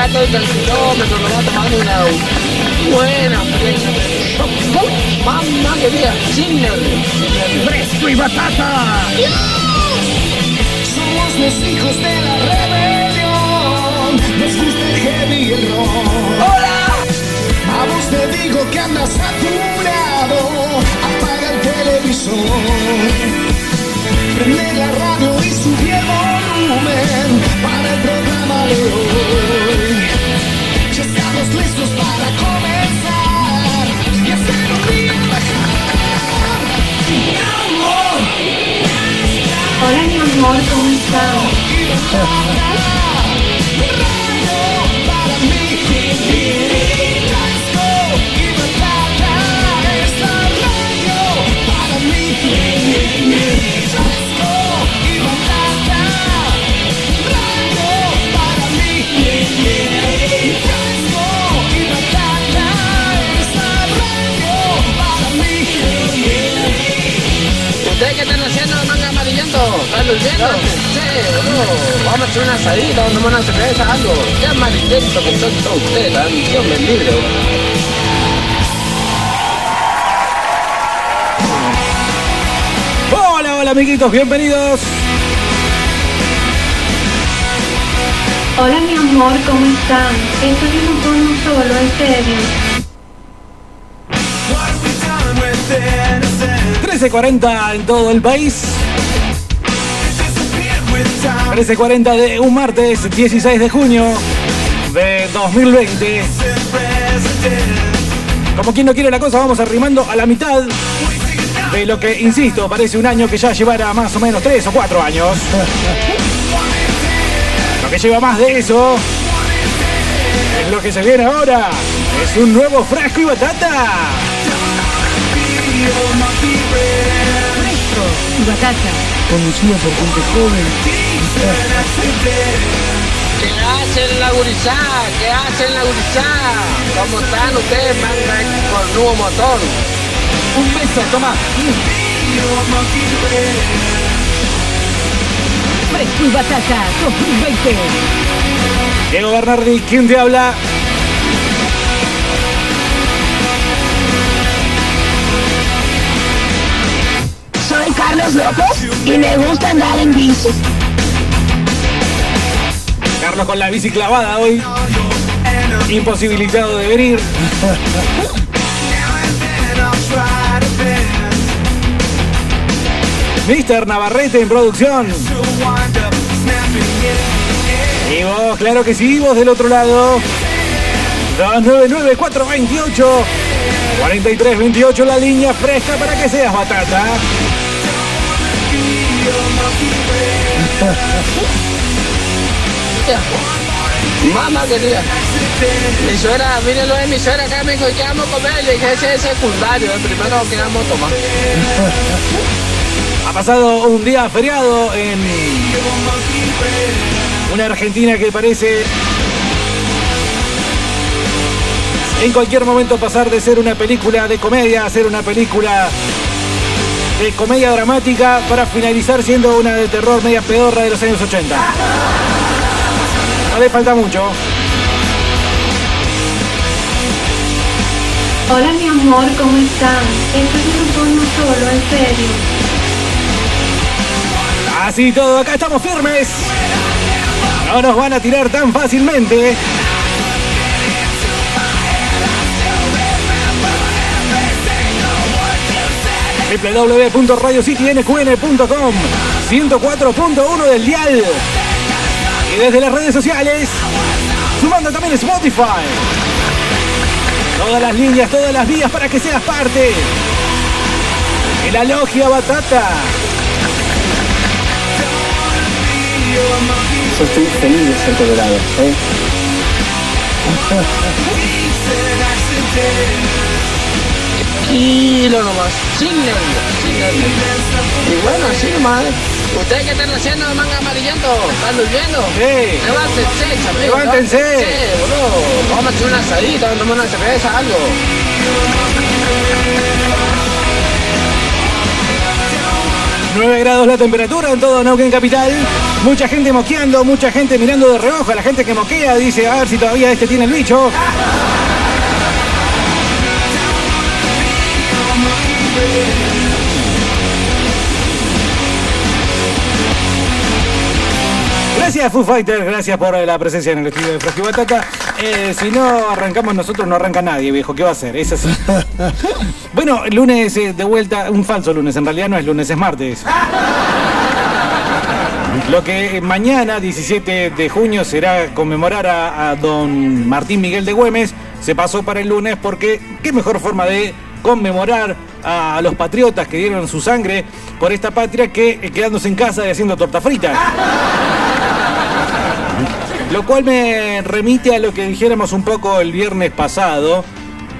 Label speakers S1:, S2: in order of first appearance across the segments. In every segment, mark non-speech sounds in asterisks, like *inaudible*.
S1: acá estoy del kilómetro, nos va tomando una buena Mamá querida, sin nervios.
S2: ¡Fresco y batata!
S3: Somos los hijos de la rebelión. Nos gusta el heavy el rock.
S1: ¡Hola!
S3: A vos te digo que andas saturado. Apaga el televisor. Prende la radio y sube el volumen para el programa de hoy. Estamos listos para comenzar y hacer un día mejor. Mi amor.
S4: Hola mi amor, ¿cómo
S1: durmiendo? Sí, boludo. Vamos a hacer una asadita, vamos a tomar una cerveza, algo. Qué amarillento que son todos ustedes, Dios me libre.
S2: Hola, hola amiguitos, bienvenidos.
S4: Hola mi amor, ¿cómo están? Estoy en un tono solo, en serio.
S2: 13.40 en todo el país. 13.40 de un martes 16 de junio de 2020. Como quien no quiere la cosa, vamos arrimando a la mitad de lo que, insisto, parece un año que ya llevará más o menos 3 o 4 años. Lo que lleva más de eso es lo que se viene ahora. Es un nuevo frasco y batata.
S4: Fresco y batata.
S2: Conducido por gente joven.
S1: ¿Qué hacen la gurizada? ¿Qué hacen la gurizada? ¿Cómo están ustedes, manga con nuevo motor?
S2: Un beso, toma.
S4: Fresco y batata 2020.
S2: Diego Bernardi, ¿quién te habla?
S5: Soy Carlos López y me gusta andar en bici.
S2: Carlos con la bici clavada hoy. Imposibilitado de venir. Mister Navarrete en producción. Y vos, claro que sí, vos del otro lado. 299-428. 4328 la línea fresca para que seas batata. *laughs*
S1: Mamá querida. Mi suegra, mírenlo de mi suegra acá me dijo, ¿qué vamos a comer? Le dije, ese es secundario, el primero que vamos a tomar.
S2: Ha pasado un día feriado en una Argentina que parece en cualquier momento pasar de ser una película de comedia a ser una película de comedia dramática para finalizar siendo una de terror media pedorra de los años 80. No le falta mucho.
S4: Hola mi amor, ¿cómo están? Estoy en un tono solo, en serio.
S2: Así todo, acá estamos firmes. No nos van a tirar tan fácilmente. www.radiocitynqn.com 104.1 del dial y desde las redes sociales sumando también Spotify todas las líneas, todas las vías para que seas parte de la logia batata
S6: Yo estoy feliz de ser colorado, ¿eh?
S1: Tranquilo nomás, sin nervios, sin nervios. Y bueno, así nomás. ¿Ustedes qué están haciendo, manga amarillento? ¿Están durmiendo?
S2: Sí.
S1: Levántense, chapeo.
S2: Levántense.
S1: levántense, boludo. Vamos a hacer una asadita, vamos a tomar una cerveza, algo.
S2: 9 grados la temperatura en todo Neuquén Capital. Mucha gente moqueando, mucha gente mirando de reojo. La gente que moquea dice, a ver si todavía este tiene el bicho. Gracias Foo Fighters, gracias por la presencia en el estudio de Batata. Eh, si no arrancamos nosotros, no arranca nadie, viejo. ¿Qué va a hacer? Es así. *laughs* bueno, lunes eh, de vuelta, un falso lunes, en realidad no es lunes, es martes. *laughs* Lo que mañana, 17 de junio, será conmemorar a, a don Martín Miguel de Güemes, se pasó para el lunes porque qué mejor forma de conmemorar a los patriotas que dieron su sangre por esta patria que quedándose en casa y haciendo torta frita. *laughs* Lo cual me remite a lo que dijéramos un poco el viernes pasado.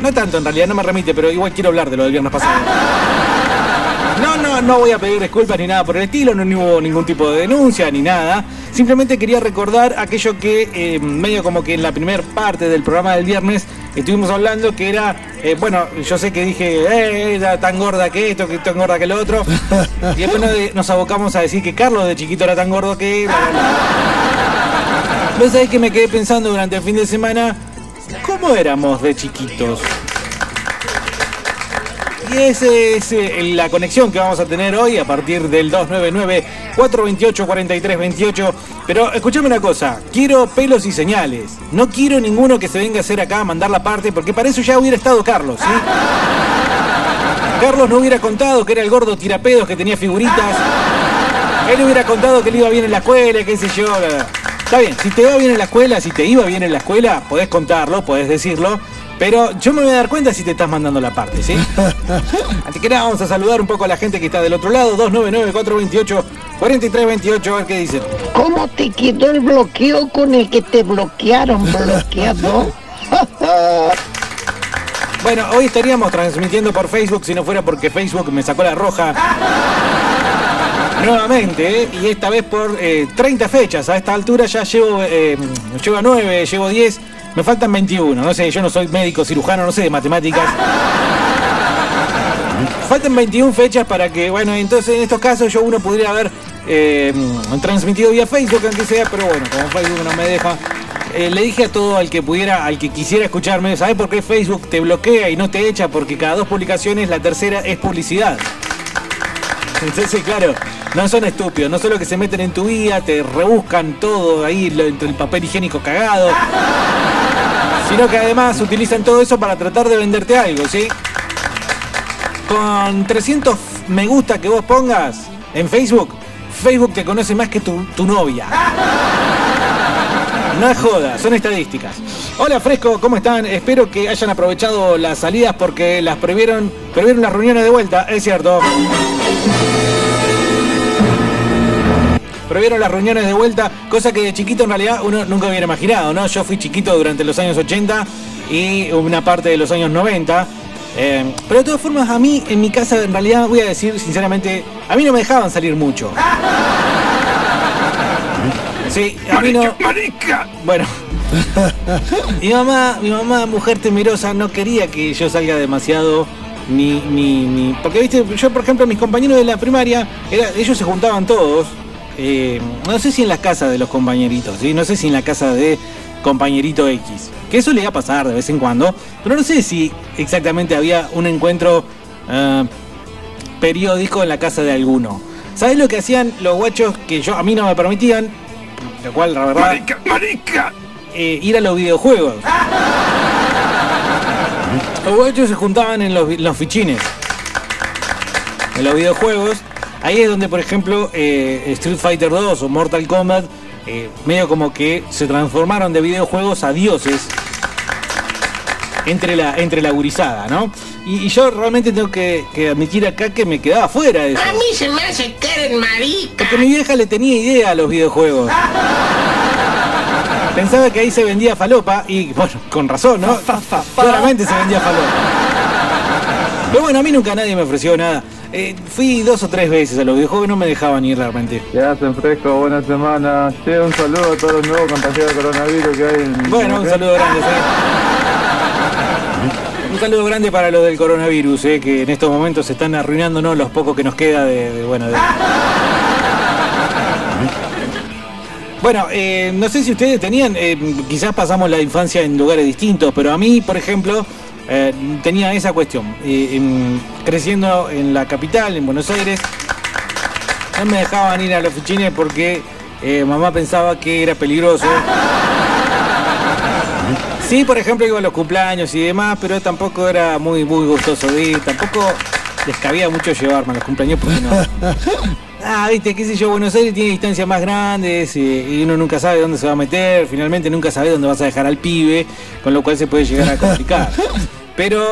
S2: No tanto en realidad, no me remite, pero igual quiero hablar de lo del viernes pasado. *laughs* No, no, no voy a pedir disculpas ni nada por el estilo, no hubo ningún tipo de denuncia ni nada. Simplemente quería recordar aquello que eh, medio como que en la primera parte del programa del viernes estuvimos hablando que era, eh, bueno, yo sé que dije, eh, era tan gorda que esto, que tan gorda que lo otro. *laughs* Y después nos, nos abocamos a decir que Carlos de chiquito era tan gordo que... bla, bla, bla. ¿Vos sabés que me quedé pensando durante el fin de semana? ¿Cómo éramos de chiquitos? Y esa es eh, la conexión que vamos a tener hoy a partir del 299-428-4328. Pero escúchame una cosa, quiero pelos y señales. No quiero ninguno que se venga a hacer acá a mandar la parte, porque para eso ya hubiera estado Carlos, ¿sí? Carlos no hubiera contado que era el gordo tirapedos que tenía figuritas. Él hubiera contado que le iba bien en la escuela, qué sé yo. bla, bla. Está bien, si te va bien en la escuela, si te iba bien en la escuela, podés contarlo, podés decirlo. Pero yo me voy a dar cuenta si te estás mandando la parte, ¿sí? *laughs* Antes que nada, vamos a saludar un poco a la gente que está del otro lado. 299-428-4328, a ver qué dicen.
S5: ¿Cómo te quedó el bloqueo con el que te bloquearon bloqueado? *laughs*
S2: Bueno, hoy estaríamos transmitiendo por Facebook si no fuera porque Facebook me sacó la roja. *laughs* Nuevamente, ¿eh? y esta vez por eh, 30 fechas. A esta altura ya llevo, eh, llevo 9, llevo 10, me faltan 21. No sé, yo no soy médico cirujano, no sé de matemáticas. *laughs* Faltan 21 fechas para que, bueno, entonces en estos casos yo uno podría haber eh, transmitido vía Facebook, aunque sea, pero bueno, como Facebook no me deja. eh, le dije a todo al que pudiera, al que quisiera escucharme, ¿sabes por qué Facebook te bloquea y no te echa? Porque cada dos publicaciones la tercera es publicidad. Entonces, claro, no son estúpidos, no solo que se meten en tu vida, te rebuscan todo ahí entre el papel higiénico cagado, sino que además utilizan todo eso para tratar de venderte algo, ¿sí? Con 300 me gusta que vos pongas en Facebook, Facebook te conoce más que tu, tu novia. No es joda, son estadísticas. Hola Fresco, ¿cómo están? Espero que hayan aprovechado las salidas porque las previeron, previeron las reuniones de vuelta, es cierto. Previeron las reuniones de vuelta, cosa que de chiquito en realidad uno nunca hubiera imaginado, ¿no? Yo fui chiquito durante los años 80 y una parte de los años 90. eh, pero de todas formas, a mí en mi casa, en realidad, voy a decir sinceramente, a mí no me dejaban salir mucho. Sí, a mí no. Bueno. *laughs* mi mamá, mi mamá, mujer temerosa, no quería que yo salga demasiado. Ni, ni, ni. Porque viste, yo por ejemplo, mis compañeros de la primaria, ellos se juntaban todos. eh, no sé si en las casas de los compañeritos, ¿sí? no sé si en la casa de compañerito X. Que eso le iba a pasar de vez en cuando. Pero no sé si exactamente había un encuentro eh, periódico en la casa de alguno. ¿Sabes lo que hacían los guachos que yo a mí no me permitían? Lo cual, la verdad. Eh, ir a los videojuegos. *laughs* Los guachos se juntaban en los, fichines. En los videojuegos. Ahí es donde, por ejemplo, eh, Street Fighter 2 o Mortal Kombat, eh, medio como que se transformaron de videojuegos a dioses entre la, entre la gurizada, ¿no? Y, y yo realmente tengo que, que admitir acá que me quedaba fuera de eso.
S7: A mí se me hace que eres marica.
S2: Porque mi vieja le tenía idea a los videojuegos. *laughs* Pensaba que ahí se vendía falopa y, bueno, con razón, ¿no? Claramente se vendía falopa. Pero bueno, a mí nunca nadie me ofreció nada. Eh, fui dos o tres veces a los videojuegos y no me dejaban ir realmente.
S8: ¿Qué hacen fresco? Buena semana. Che, un saludo a todos los nuevos contagiados de coronavirus que hay en.
S2: Bueno, un saludo grande, sí. Un saludo grande para los del coronavirus, eh, que en estos momentos se están arruinándonos los pocos que nos queda de, de- bueno, de- Bueno, eh, no sé si ustedes tenían, eh, quizás pasamos la infancia en lugares distintos, pero a mí, por ejemplo, eh, tenía esa cuestión. Eh, en- creciendo en la capital, en Buenos Aires, no me dejaban ir a los fichines porque mamá pensaba que era peligroso. Sí, por ejemplo, iba a los cumpleaños y demás, pero tampoco era muy, muy gustoso de ir. Tampoco les cabía mucho llevarme a los cumpleaños porque no. Ah, viste, qué sé yo, Buenos Aires tiene distancias más grandes y, y uno nunca sabe dónde se va a meter, finalmente nunca sabe dónde vas a dejar al pibe, con lo cual se puede llegar a complicar. *laughs* Pero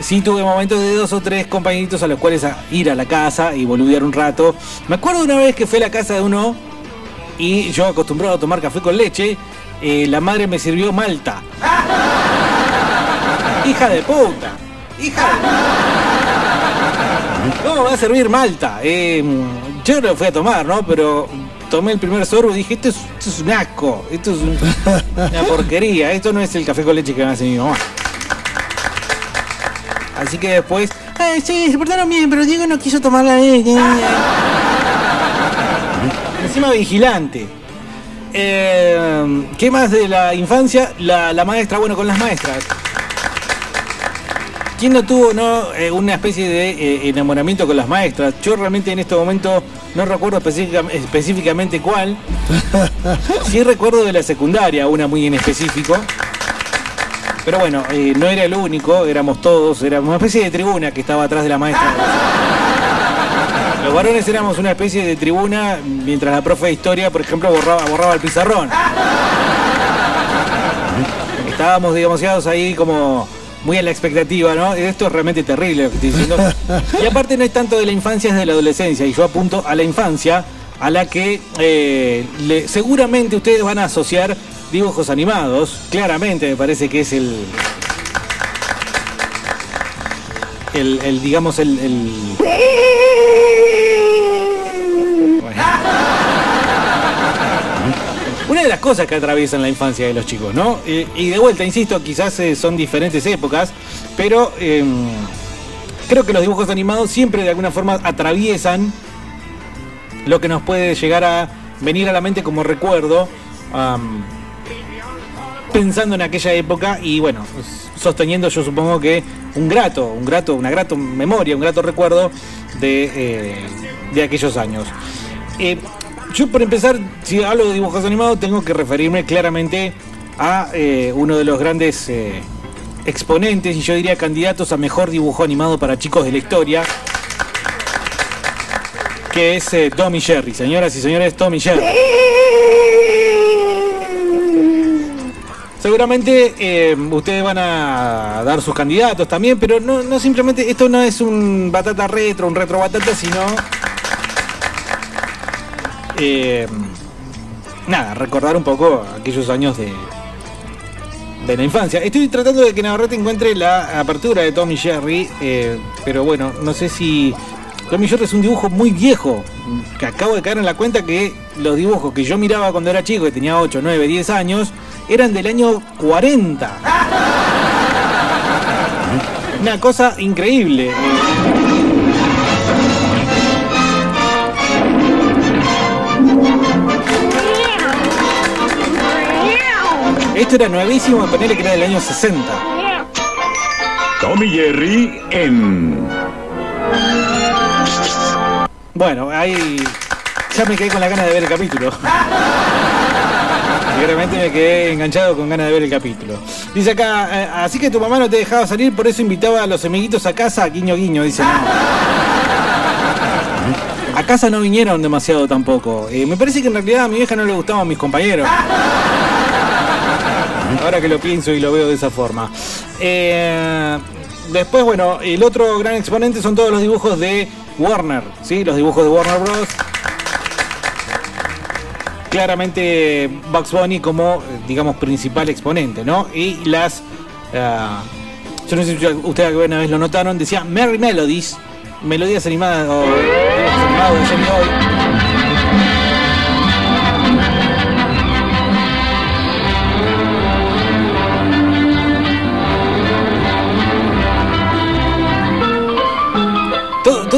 S2: sí tuve momentos de dos o tres compañeritos a los cuales a ir a la casa y boludear un rato. Me acuerdo una vez que fue a la casa de uno y yo acostumbrado a tomar café con leche, eh, la madre me sirvió malta. *laughs* Hija de puta. Hija de ¿Cómo va a servir Malta? Eh, yo lo fui a tomar, ¿no? Pero tomé el primer sorbo y dije, esto es, esto es un asco, esto es un- una *laughs* porquería, esto no es el café con leche que me hace mi mamá. Así que después, "Ay, sí, se portaron bien, pero Diego no quiso tomar la leche. Encima vigilante. Eh, ¿Qué más de la infancia? La, la maestra, bueno, con las maestras. ¿Quién no tuvo no, eh, una especie de eh, enamoramiento con las maestras? Yo realmente en este momento no recuerdo específica- específicamente cuál. *laughs* Sí recuerdo de la secundaria, una muy en específico. Pero bueno, eh, no era el único, éramos todos, era una especie de tribuna que estaba atrás de la maestra. *laughs* Los varones éramos una especie de tribuna mientras la profe de historia, por ejemplo, borraba, borraba el pizarrón. *laughs* Estábamos, digamos, ahí como muy a la expectativa, ¿no? Esto es realmente terrible lo que estoy diciendo. *laughs* Y aparte no es tanto de la infancia, es de la adolescencia. Y yo apunto a la infancia, a la que eh, le- seguramente ustedes van a asociar dibujos animados. Claramente me parece que es el... El, el, digamos, el... el- Bueno. Una las cosas que atraviesan la infancia de los chicos, ¿no? Eh, y de vuelta, insisto, quizás eh, son diferentes épocas, pero eh, creo que los dibujos animados siempre de alguna forma atraviesan lo que nos puede llegar a venir a la mente como recuerdo, pensando en aquella época y bueno, sosteniendo yo supongo que un grato, un grato, una grata memoria, un grato recuerdo de, eh, de aquellos años. Yo por empezar, si hablo de dibujos animados, tengo que referirme claramente a eh, uno de los grandes eh, exponentes y yo diría candidatos a mejor dibujo animado para chicos de la historia, que es eh, Tom y Jerry. Señoras y señores, Tom y Jerry. Seguramente eh, ustedes van a dar sus candidatos también, pero no, no simplemente, esto no es un batata retro, un retro batata, sino eh, nada, recordar un poco aquellos años de, de la infancia. Estoy tratando de que Navarrete encuentre la apertura de Tommy Jerry, eh, pero bueno, no sé si. Tommy Jerry es un dibujo muy viejo, que acabo de caer en la cuenta que los dibujos que yo miraba cuando era chico, que tenía 8, 9, 10 años, eran del año 40. *laughs* Una cosa increíble. Esto era nuevísimo, de ponerle que era del año 60.
S9: Tommy Jerry en
S2: Bueno, ahí ya me quedé con la gana de ver el capítulo. Seguramente me quedé enganchado con ganas de ver el capítulo. Dice acá, eh, así que tu mamá no te dejaba salir, por eso invitaba a los amiguitos a casa, guiño guiño, dice. no. A casa no vinieron demasiado tampoco. Eh, me parece que en realidad a mi vieja no le gustaban mis compañeros. Ahora que lo pienso y lo veo de esa forma. Eh, después, bueno, el otro gran exponente son todos los dibujos de Warner, ¿sí? Los dibujos de Warner Bros. Claramente Bugs Bunny como, eh, digamos, principal exponente, ¿no? Y las... ah, yo no sé si ustedes alguna vez lo notaron, decía Merry Melodies, melodías animadas.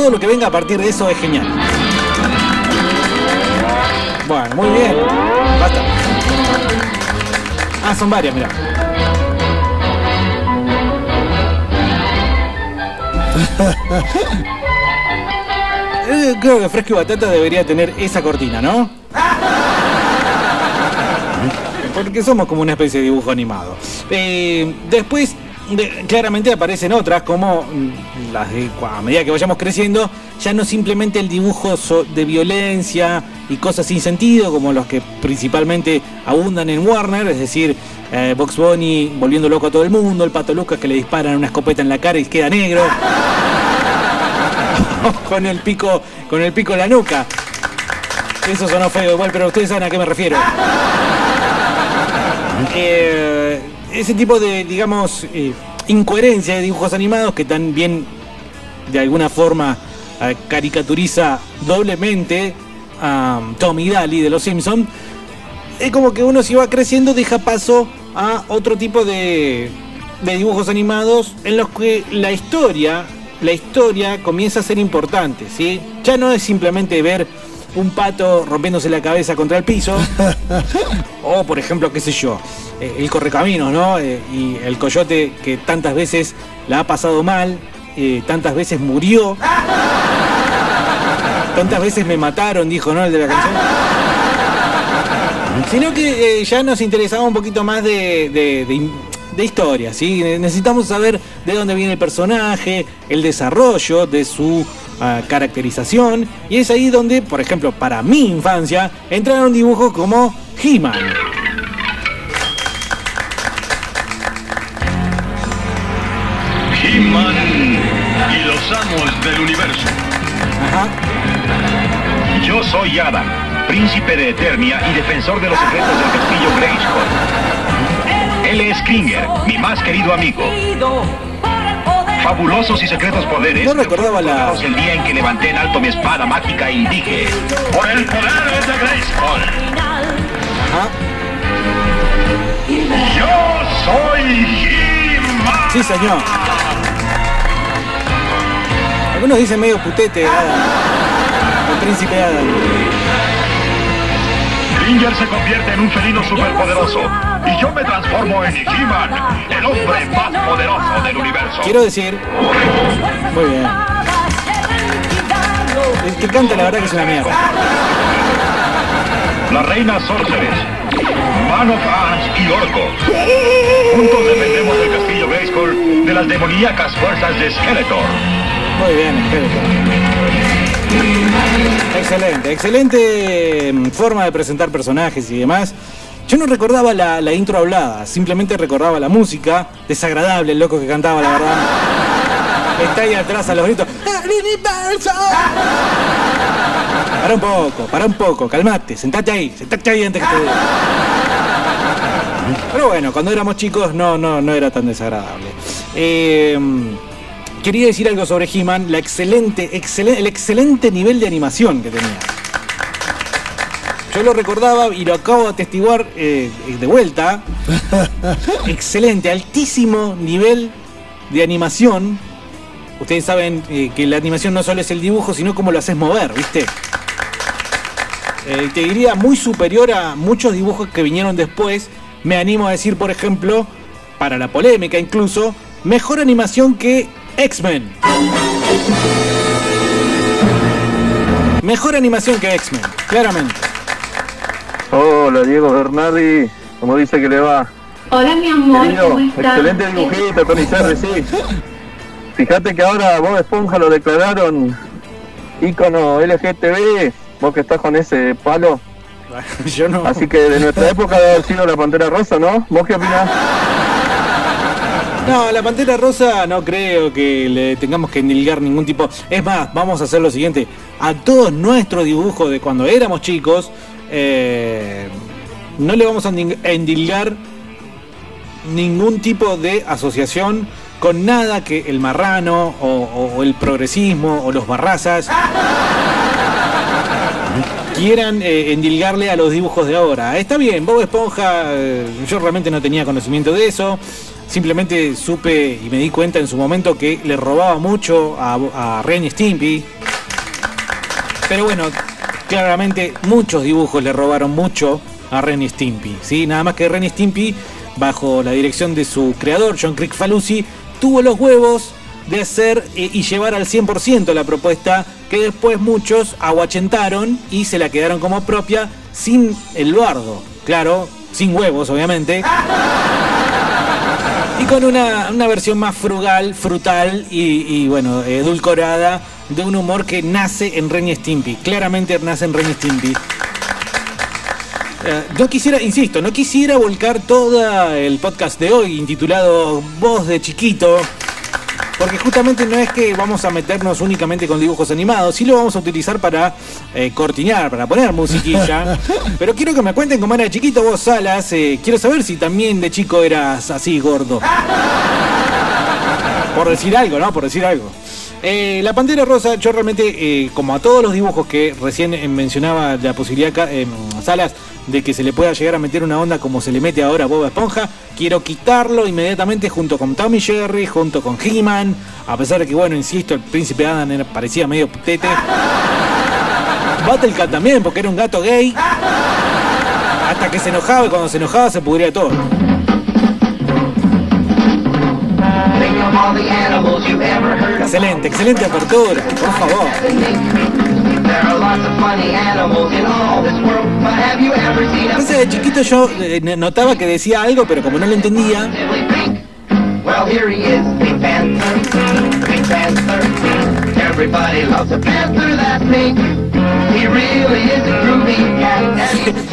S2: Todo lo que venga a partir de eso es genial. Bueno, muy bien. Basta. Ah, son varias, mira. *laughs* Eh, Creo que Fresco y Batata debería tener esa cortina, ¿no? *laughs* Porque somos como una especie de dibujo animado. Eh, después, claramente aparecen otras, como mm, las de, a medida que vayamos creciendo, ya no simplemente el dibujo de violencia y cosas sin sentido, como los que principalmente abundan en Warner, es decir, eh, Box Bunny volviendo loco a todo el mundo, el Pato Lucas que le disparan una escopeta en la cara y queda negro. *laughs* con el pico, con el pico en la nuca. Eso sonó feo igual, pero ustedes saben a qué me refiero. *laughs* Eh, ese tipo de, digamos, eh, incoherencia de dibujos animados que también de alguna forma eh, caricaturiza doblemente a Tommy Daly de Los Simpsons, es como que uno si va creciendo deja paso a otro tipo de, de dibujos animados en los que la historia, la historia comienza a ser importante, ¿sí? Ya no es simplemente ver un pato rompiéndose la cabeza contra el piso, *laughs* o por ejemplo, qué sé yo, eh, el correcaminos, ¿no? Eh, y el coyote que tantas veces la ha pasado mal, eh, tantas veces murió, tantas veces me mataron, dijo, ¿no? El de la canción. Sino que eh, ya nos interesaba un poquito más de, de- de- de historia, ¿sí? Necesitamos saber de dónde viene el personaje, el desarrollo de su ah, caracterización, y es ahí donde, por ejemplo, para mi infancia, entraron dibujos como He-Man.
S9: He-Man y los amos del universo.
S2: Ajá.
S9: Yo soy Adam, príncipe de Eternia y defensor de los secretos del castillo Grayskull. Él es Kringer, mi más querido amigo. Fabulosos y secretos poderes.
S2: No recordaba la-
S9: el día en que levanté en alto mi espada mágica y dije: ¡Por el poder de Grayskull!
S2: Ajá.
S9: ¡Yo soy He-Man!
S2: Sí, señor. Algunos dicen medio putete, Adam. El príncipe Adam.
S9: Kringer se convierte en un felino superpoderoso y yo me transformo en He-Man, el hombre más poderoso del universo.
S2: Quiero decir. Muy bien. El que canta, la verdad que es una mierda.
S9: La reina Sorceress, Man of Ants y Orco. Juntos defendemos el castillo Grayskull de las demoníacas fuerzas de Skeletor.
S2: Muy bien, Skeletor. Excelente, excelente mm, forma de presentar personajes y demás. Yo no recordaba la, la intro hablada, simplemente recordaba la música. Desagradable el loco que cantaba, la verdad. Está ahí atrás a los gritos. Para un poco, para un poco, calmate, sentate ahí, sentate ahí antes que te diga. Pero bueno, cuando éramos chicos no, no, no era tan desagradable. Eh, quería decir algo sobre He-Man, la excelente, excelen- el excelente nivel de animación que tenía. Yo lo recordaba y lo acabo de atestiguar eh, de vuelta. *laughs* Excelente, altísimo nivel de animación. Ustedes saben eh, que la animación no solo es el dibujo, sino cómo lo haces mover, ¿viste? Eh, te diría muy superior a muchos dibujos que vinieron después. Me animo a decir, por ejemplo, para la polémica incluso, mejor animación que X-Men. Mejor animación que X-Men, claramente.
S8: Hola, Diego Bernardi. Como dice que le va?
S4: Hola, mi amor,
S8: Querido,
S4: ¿cómo estás?
S8: excelente dibujito, Tony Cerri, sí. *laughs* Fíjate que ahora Bob Esponja lo declararon ícono LGTB, vos que estás con ese palo. *laughs*
S2: Yo no.
S8: Así que de nuestra época debe haber sido la Pantera Rosa, ¿no? ¿Vos qué opinás? *laughs*
S2: No, la Pantera Rosa no creo que le tengamos que endilgar ningún tipo. Es más, vamos a hacer lo siguiente. A todos nuestros dibujos de cuando éramos chicos, eh, no le vamos a endil- a endilgar ningún tipo de asociación con nada que el marrano o el progresismo o los barrazas quieran eh, endilgarle a los dibujos de ahora. Está bien, Bob Esponja, eh, yo realmente no tenía conocimiento de eso. Simplemente supe y me di cuenta en su momento que le robaba mucho a, a Ren Stimpy. Pero bueno, claramente muchos dibujos le robaron mucho a Ren Stimpy. ¿sí? Nada más que Ren Stimpy, bajo la dirección de su creador, John Crick Falusi, tuvo los huevos de hacer eh, y llevar al 100% la propuesta que después muchos aguachentaron y se la quedaron como propia sin el luardo. Claro, sin huevos, obviamente. Con una, una versión más frugal, frutal y, y, bueno, edulcorada de un humor que nace en Ren. Claramente nace en Ren Stimpy. Eh, quisiera, insisto, no quisiera volcar todo el podcast de hoy intitulado Voz de Chiquito porque justamente no es que vamos a meternos únicamente con dibujos animados, sí lo vamos a utilizar para eh, cortinar, para poner musiquilla. *laughs* Pero quiero que me cuenten cómo era de chiquito vos, Salas. Eh, quiero saber si también de chico eras así gordo. *laughs* Por decir algo, ¿no? Por decir algo. Eh, la Pantera Rosa, yo realmente, eh, como a todos los dibujos que recién eh, mencionaba la posibilidad, eh, Salas, de que se le pueda llegar a meter una onda como se le mete ahora a Bob Esponja, quiero quitarlo inmediatamente junto con Tommy Jerry, junto con He-Man, a pesar de que, bueno, insisto, el príncipe Adam era- parecía medio putete. Battlecat también, porque era un gato gay. Hasta que se enojaba y cuando se enojaba se pudría todo. Excelente, excelente apertura, por favor. Entonces de chiquito yo eh, notaba que decía algo, pero como no lo entendía,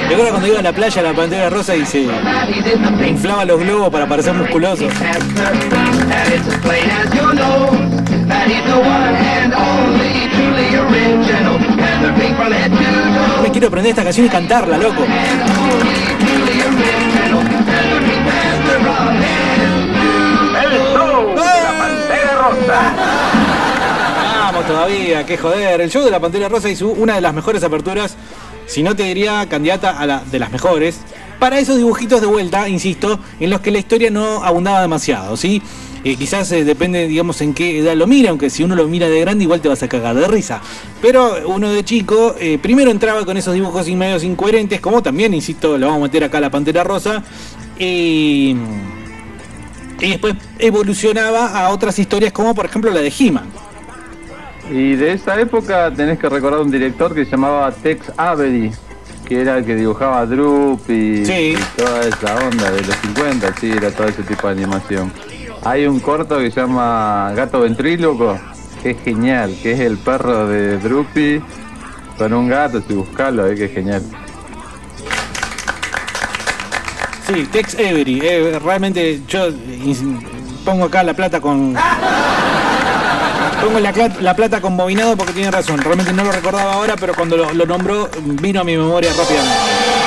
S2: recuerdo cuando iba a la playa la pantera rosa y se inflaba los globos para parecer musculoso. Me quiero aprender esta canción y cantarla, loco.
S9: El show de la Pantera Rosa.
S2: Vamos todavía, qué joder. El show de la Pantera Rosa hizo una de las mejores aperturas, si no te diría candidata a la de las mejores, para esos dibujitos de vuelta, insisto, en los que la historia no abundaba demasiado, ¿sí? Eh, quizás eh, depende, digamos, en qué edad lo mira, aunque si uno lo mira de grande igual te vas a cagar de risa. Pero uno de chico, eh, primero entraba con esos dibujos y medios incoherentes, como también, insisto, lo vamos a meter acá a la Pantera Rosa. Y después evolucionaba a otras historias como por ejemplo la de He-Man.
S8: Y de esa época tenés que recordar un director que se llamaba Tex Avery, que era el que dibujaba Droop y,
S2: Sí.
S8: y toda esa onda de los 50, sí, era todo ese tipo de animación. Hay un corto que se llama Gato Ventríloco, que es genial, que es el perro de Droopy con un gato, si buscarlo, eh, que es genial.
S2: Sí, Tex Avery. eh, realmente yo eh, pongo acá la plata con... Pongo la plata con bobinado porque tiene razón. Realmente no lo recordaba ahora, pero cuando lo, lo nombró vino a mi memoria rápidamente.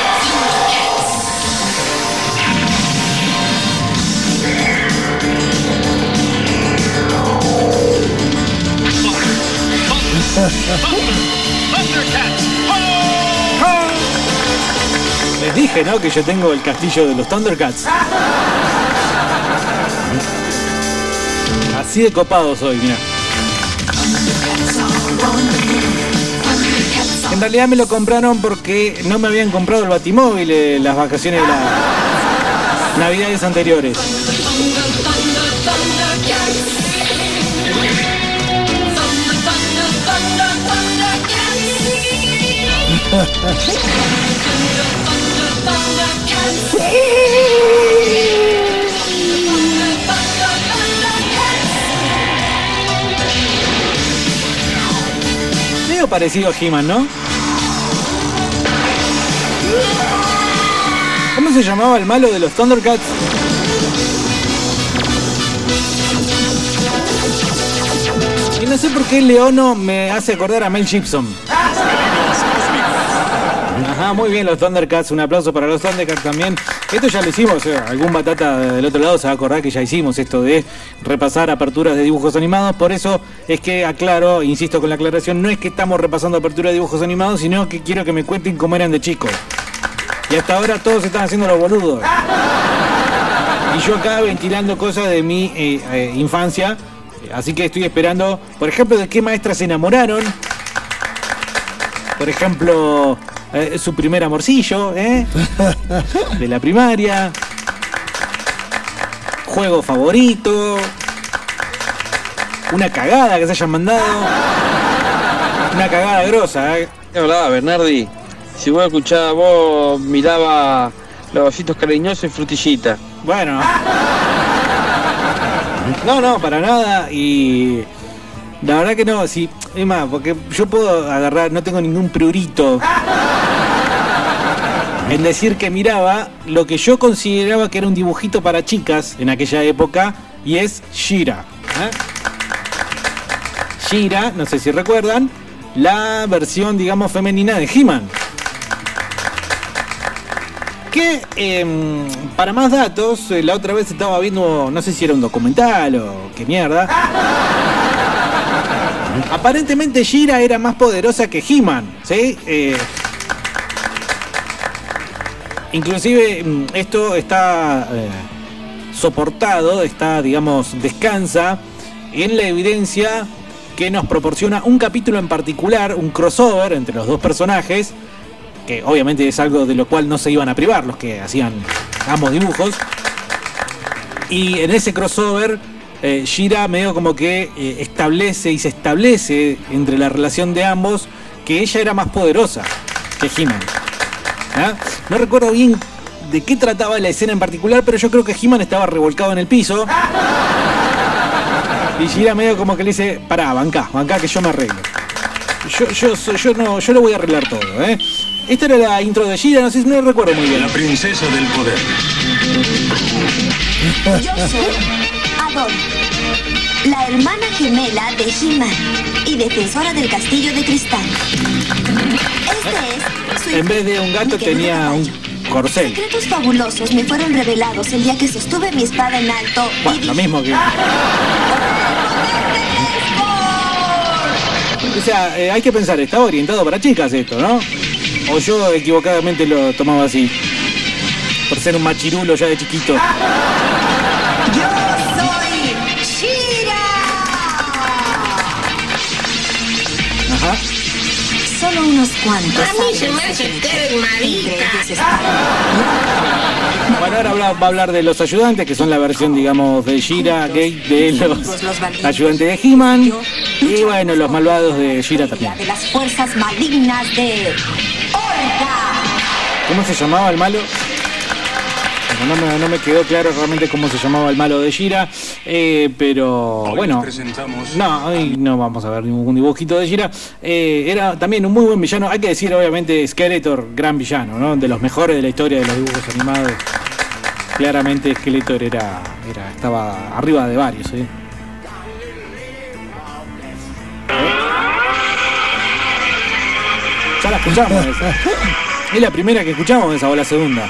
S2: *laughs* Les dije, ¿no? Que yo tengo el castillo de los Thundercats. Así de copado soy, mira. En realidad me lo compraron porque no me habían comprado el batimóvil en las vacaciones de las navidades anteriores. Medio parecido a He-Man, ¿no? ¿Cómo se llamaba el malo de los Thundercats? Y no sé por qué Leono me hace acordar a Mel Gibson. Ajá. Muy bien los Thundercats, un aplauso para los Thundercats también. Esto ya lo hicimos, eh, algún batata del otro lado se va a acordar que ya hicimos esto de repasar aperturas de dibujos animados, por eso es que aclaro, insisto con la aclaración, no es que estamos repasando aperturas de dibujos animados, sino que quiero que me cuenten cómo eran de chicos. Y hasta ahora todos están haciendo los boludos. Y yo acá ventilando cosas de mi eh, eh, infancia, así que estoy esperando, por ejemplo, de qué maestras se enamoraron. Por ejemplo, eh, su primer amorcillo, ¿eh? *laughs* De la primaria. Juego favorito. Una cagada que se hayan mandado. Una cagada grosa, ¿eh?
S1: ¿Qué hablaba, Bernardi? Si vos escuchabas, vos miraba los ositos cariñosos y frutillita.
S2: Bueno. No, no, para nada. Y la verdad que no, sí. Es más, porque yo puedo agarrar, no tengo ningún prurito en decir que miraba lo que yo consideraba que era un dibujito para chicas en aquella época y es Shira. ¿eh? Shira, no sé si recuerdan, la versión, digamos, femenina de He-Man. Que em, para más datos, eh, la otra vez estaba viendo, no sé si era un documental o qué mierda. Aparentemente Shira era más poderosa que He-Man, ¿sí? Eh, inclusive mm, esto está eh, soportado, está, digamos, descansa en la evidencia que nos proporciona un capítulo en particular, un crossover entre los dos personajes, que obviamente es algo de lo cual no se iban a privar los que hacían ambos dibujos. Y en ese crossover, eh, Shira medio como que eh, establece y se establece entre la relación de ambos que ella era más poderosa que He-Man. ¿Ah? No recuerdo bien de qué trataba la escena en particular, pero yo creo que He-Man estaba revolcado en el piso. Y Shira medio como que le dice, pará, bancá, bancá que yo me arreglo. Yo, yo, yo no, yo lo voy a arreglar todo, ¿eh? Esta era la intro de Shira, no sé si no recuerdo muy bien.
S10: La princesa del poder.
S11: Yo soy La hermana gemela de He-Man y defensora del castillo de cristal. Este es su
S2: En vez de un gato tenía un corcel.
S11: Secretos fabulosos me fueron revelados el día que sostuve mi espada en alto
S2: Bueno, lo mismo que. O sea, eh, hay que pensar, estaba orientado para chicas esto, ¿no? O yo equivocadamente lo tomaba así. Por ser un machirulo ya de chiquito.
S11: Solo unos cuantos.
S7: A mí se me hace que eres marica.
S2: Bueno, ahora va a hablar de los ayudantes, que son la versión, digamos, de Shira, Gate, de los ayudantes de He-Man. Y bueno, los malvados de Shira también.
S11: de las fuerzas malignas de.
S2: ¿Cómo se llamaba el malo? No, me, no me quedó claro realmente cómo se llamaba el malo de Shira, eh, pero
S10: Hoy
S2: bueno.
S10: presentamos
S2: No, hoy no vamos a ver ningún dibujito de Shira. Eh, era también un muy buen villano. Hay que decir, obviamente, Skeletor, gran villano, ¿no? De los mejores de la historia de los dibujos animados. Claramente Skeletor era, era, estaba arriba de varios, ¿eh? Ya la escuchamos esa. *laughs* Es la primera que escuchamos esa o la segunda.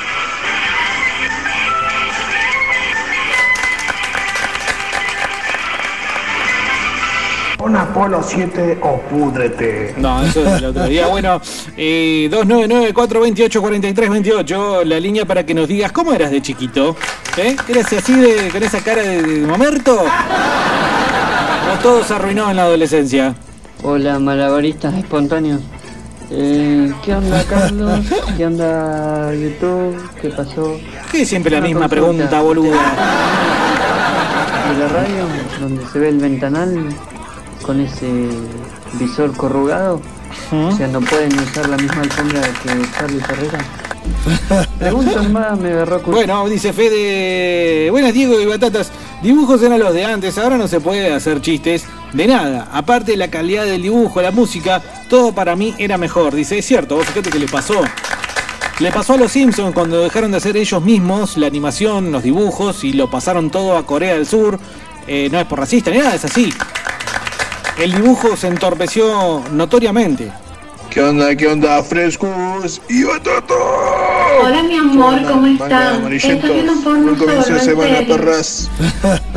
S12: Un Apolo 7 o púdrete.
S2: No, eso es el otro día. Bueno, eh, 299-428-4328, la línea para que nos digas cómo eras de chiquito. ¿Eh? ¿Eras así de, con esa cara de, de mamerto? ¿O todo se arruinó en la adolescencia?
S6: Hola, malabaristas espontáneos. Eh, ¿Qué onda, Carlos? ¿Qué onda, YouTube? ¿Qué pasó?
S2: ¿Qué siempre la misma
S6: consulta.
S2: pregunta, boluda?
S6: De la radio, donde se ve el ventanal con ese visor corrugado. O sea, no pueden usar la misma alfombra que Charlie Ferreira. Pregunta nomás, me agarró.
S2: Bueno, dice Fede. Buenas, Diego y Batatas. Dibujos eran los de antes, ahora no se puede hacer chistes de nada. Aparte, la calidad del dibujo, la música, todo para mí era mejor. Dice, es cierto, vos fíjate que le pasó. Le pasó a los Simpsons cuando dejaron de hacer ellos mismos la animación, los dibujos y lo pasaron todo a Corea del Sur. Eh, no es por racista ni nada, es así. El dibujo se entorpeció notoriamente.
S12: ¿Qué onda? ¿Qué onda? Frescos y batata.
S4: Hola mi amor, ¿cómo están? Estoy viendo porno
S12: comienzo
S4: solo,
S12: de semana, perras.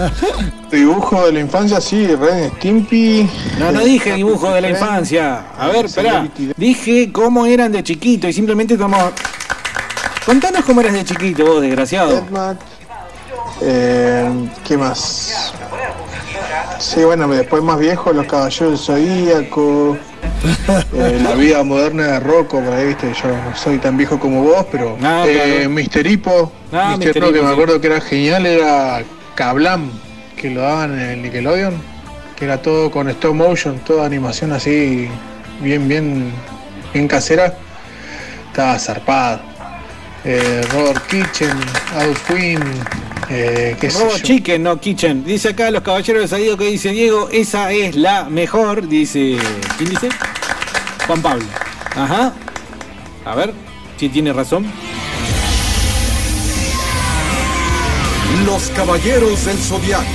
S12: *laughs* Dibujo de la infancia, sí, Ren Stimpy.
S2: No, no dije dibujo de la infancia. A ver, espera. Dije cómo eran de chiquito y simplemente estamos. Contanos cómo eras de chiquito, vos, desgraciado.
S12: Eh, ¿Qué más? Sí, bueno, después más viejo, Los Caballeros del Zodíaco. eh, la vida moderna de Rocco, por ahí, viste, yo no soy tan viejo como vos, pero.
S2: Ah,
S12: eh,
S2: claro.
S12: Mr. Hippo.
S2: Ah.
S12: Hippo, que me acuerdo que era genial, era Kablam, que lo daban en el Nickelodeon. Que era todo con stop motion, toda animación así, bien, bien, bien casera. Estaba zarpado. Eh, Robert Kitchen, Adult Queen, eh, qué
S2: Robo. Chicken, no Kitchen. Dice acá los caballeros de Salido que dice Diego, esa es la mejor. Dice. ¿Quién dice? Juan Pablo. Ajá. A ver si tiene razón.
S10: Los Caballeros del Zodiaco.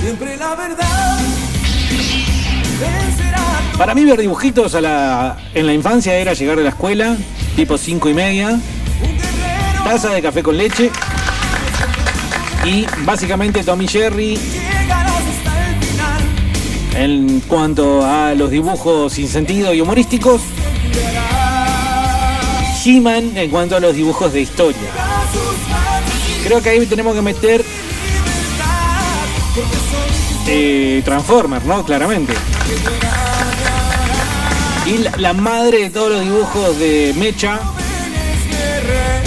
S3: Siempre la verdad.
S2: Para mí ver dibujitos a la, en la infancia era llegar de la escuela, tipo 5 y media, taza de café con leche y básicamente Tommy Jerry en cuanto a los dibujos sin sentido y humorísticos. He-Man en cuanto a los dibujos de historia. Creo que ahí tenemos que meter eh, Transformers, ¿no? Claramente. Y la madre de todos los dibujos de Mecha.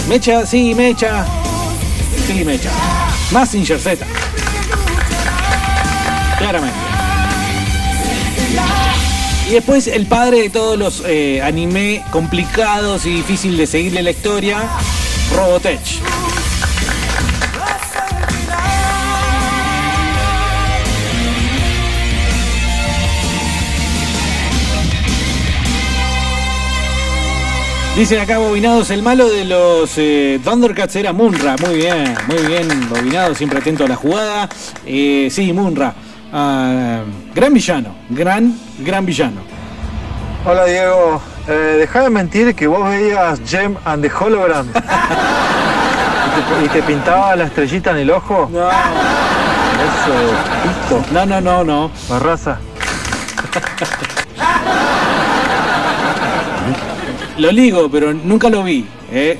S2: Mecha, sí, Mecha. Sí, Mecha. Massinger Z. Claramente. Y después el padre de todos los eh, anime complicados y difícil de seguirle la historia, Robotech. Dicen acá Bobinados, el malo de los eh, Thundercats era Munra. Muy bien, muy bien, Bobinado, siempre atento a la jugada. Eh, sí, Munra. Ah, gran villano, gran, gran villano.
S13: Hola Diego, eh, deja de mentir que vos veías Gem and the Hologram *laughs* y, te, y te pintaba la estrellita en el ojo.
S2: No.
S13: Eso, pisto.
S2: No, no, no, no.
S13: Barraza. *laughs*
S2: Lo ligo, pero nunca lo vi. ¿eh?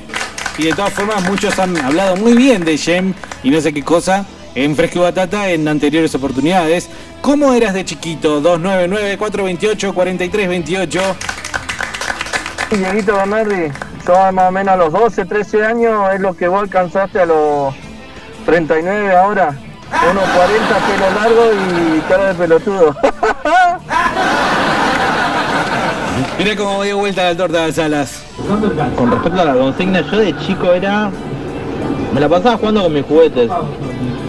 S2: Y de todas formas, muchos han hablado muy bien de Jem y no sé qué cosa en Fresco y Batata en anteriores oportunidades. ¿Cómo eras de chiquito? 299-428-4328.
S13: Dieguito Bernardi, yo más o menos a los 12, 13 años es lo que vos alcanzaste a los 39 ahora. 1.40 pelo largo y cara de pelotudo. *laughs*
S2: Mira cómo dio vuelta la torta de salas.
S14: Con respecto a la consigna, yo de chico era. Me la pasaba jugando con mis juguetes.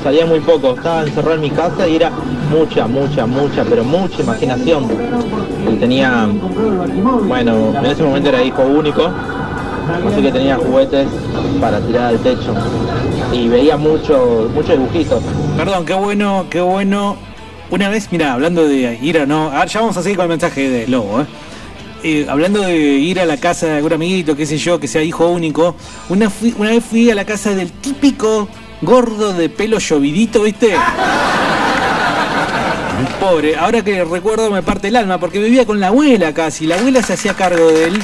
S14: Salía muy poco, estaba encerrado en mi casa y era mucha, mucha, mucha, pero mucha imaginación. Y tenía. Bueno, en ese momento era hijo único, así que tenía juguetes para tirar al techo. Y veía mucho, muchos dibujitos.
S2: Perdón, qué bueno, qué bueno. Una vez, mira, hablando de ir a no. ah, ya vamos a seguir con el mensaje de Lobo, ¿eh? Eh, hablando de ir a la casa de algún amiguito, qué sé yo, que sea hijo único, una, una vez fui a la casa del típico gordo de pelo llovidito, ¿viste? Pobre, ahora que recuerdo me parte el alma, porque vivía con la abuela casi, la abuela se hacía cargo de él.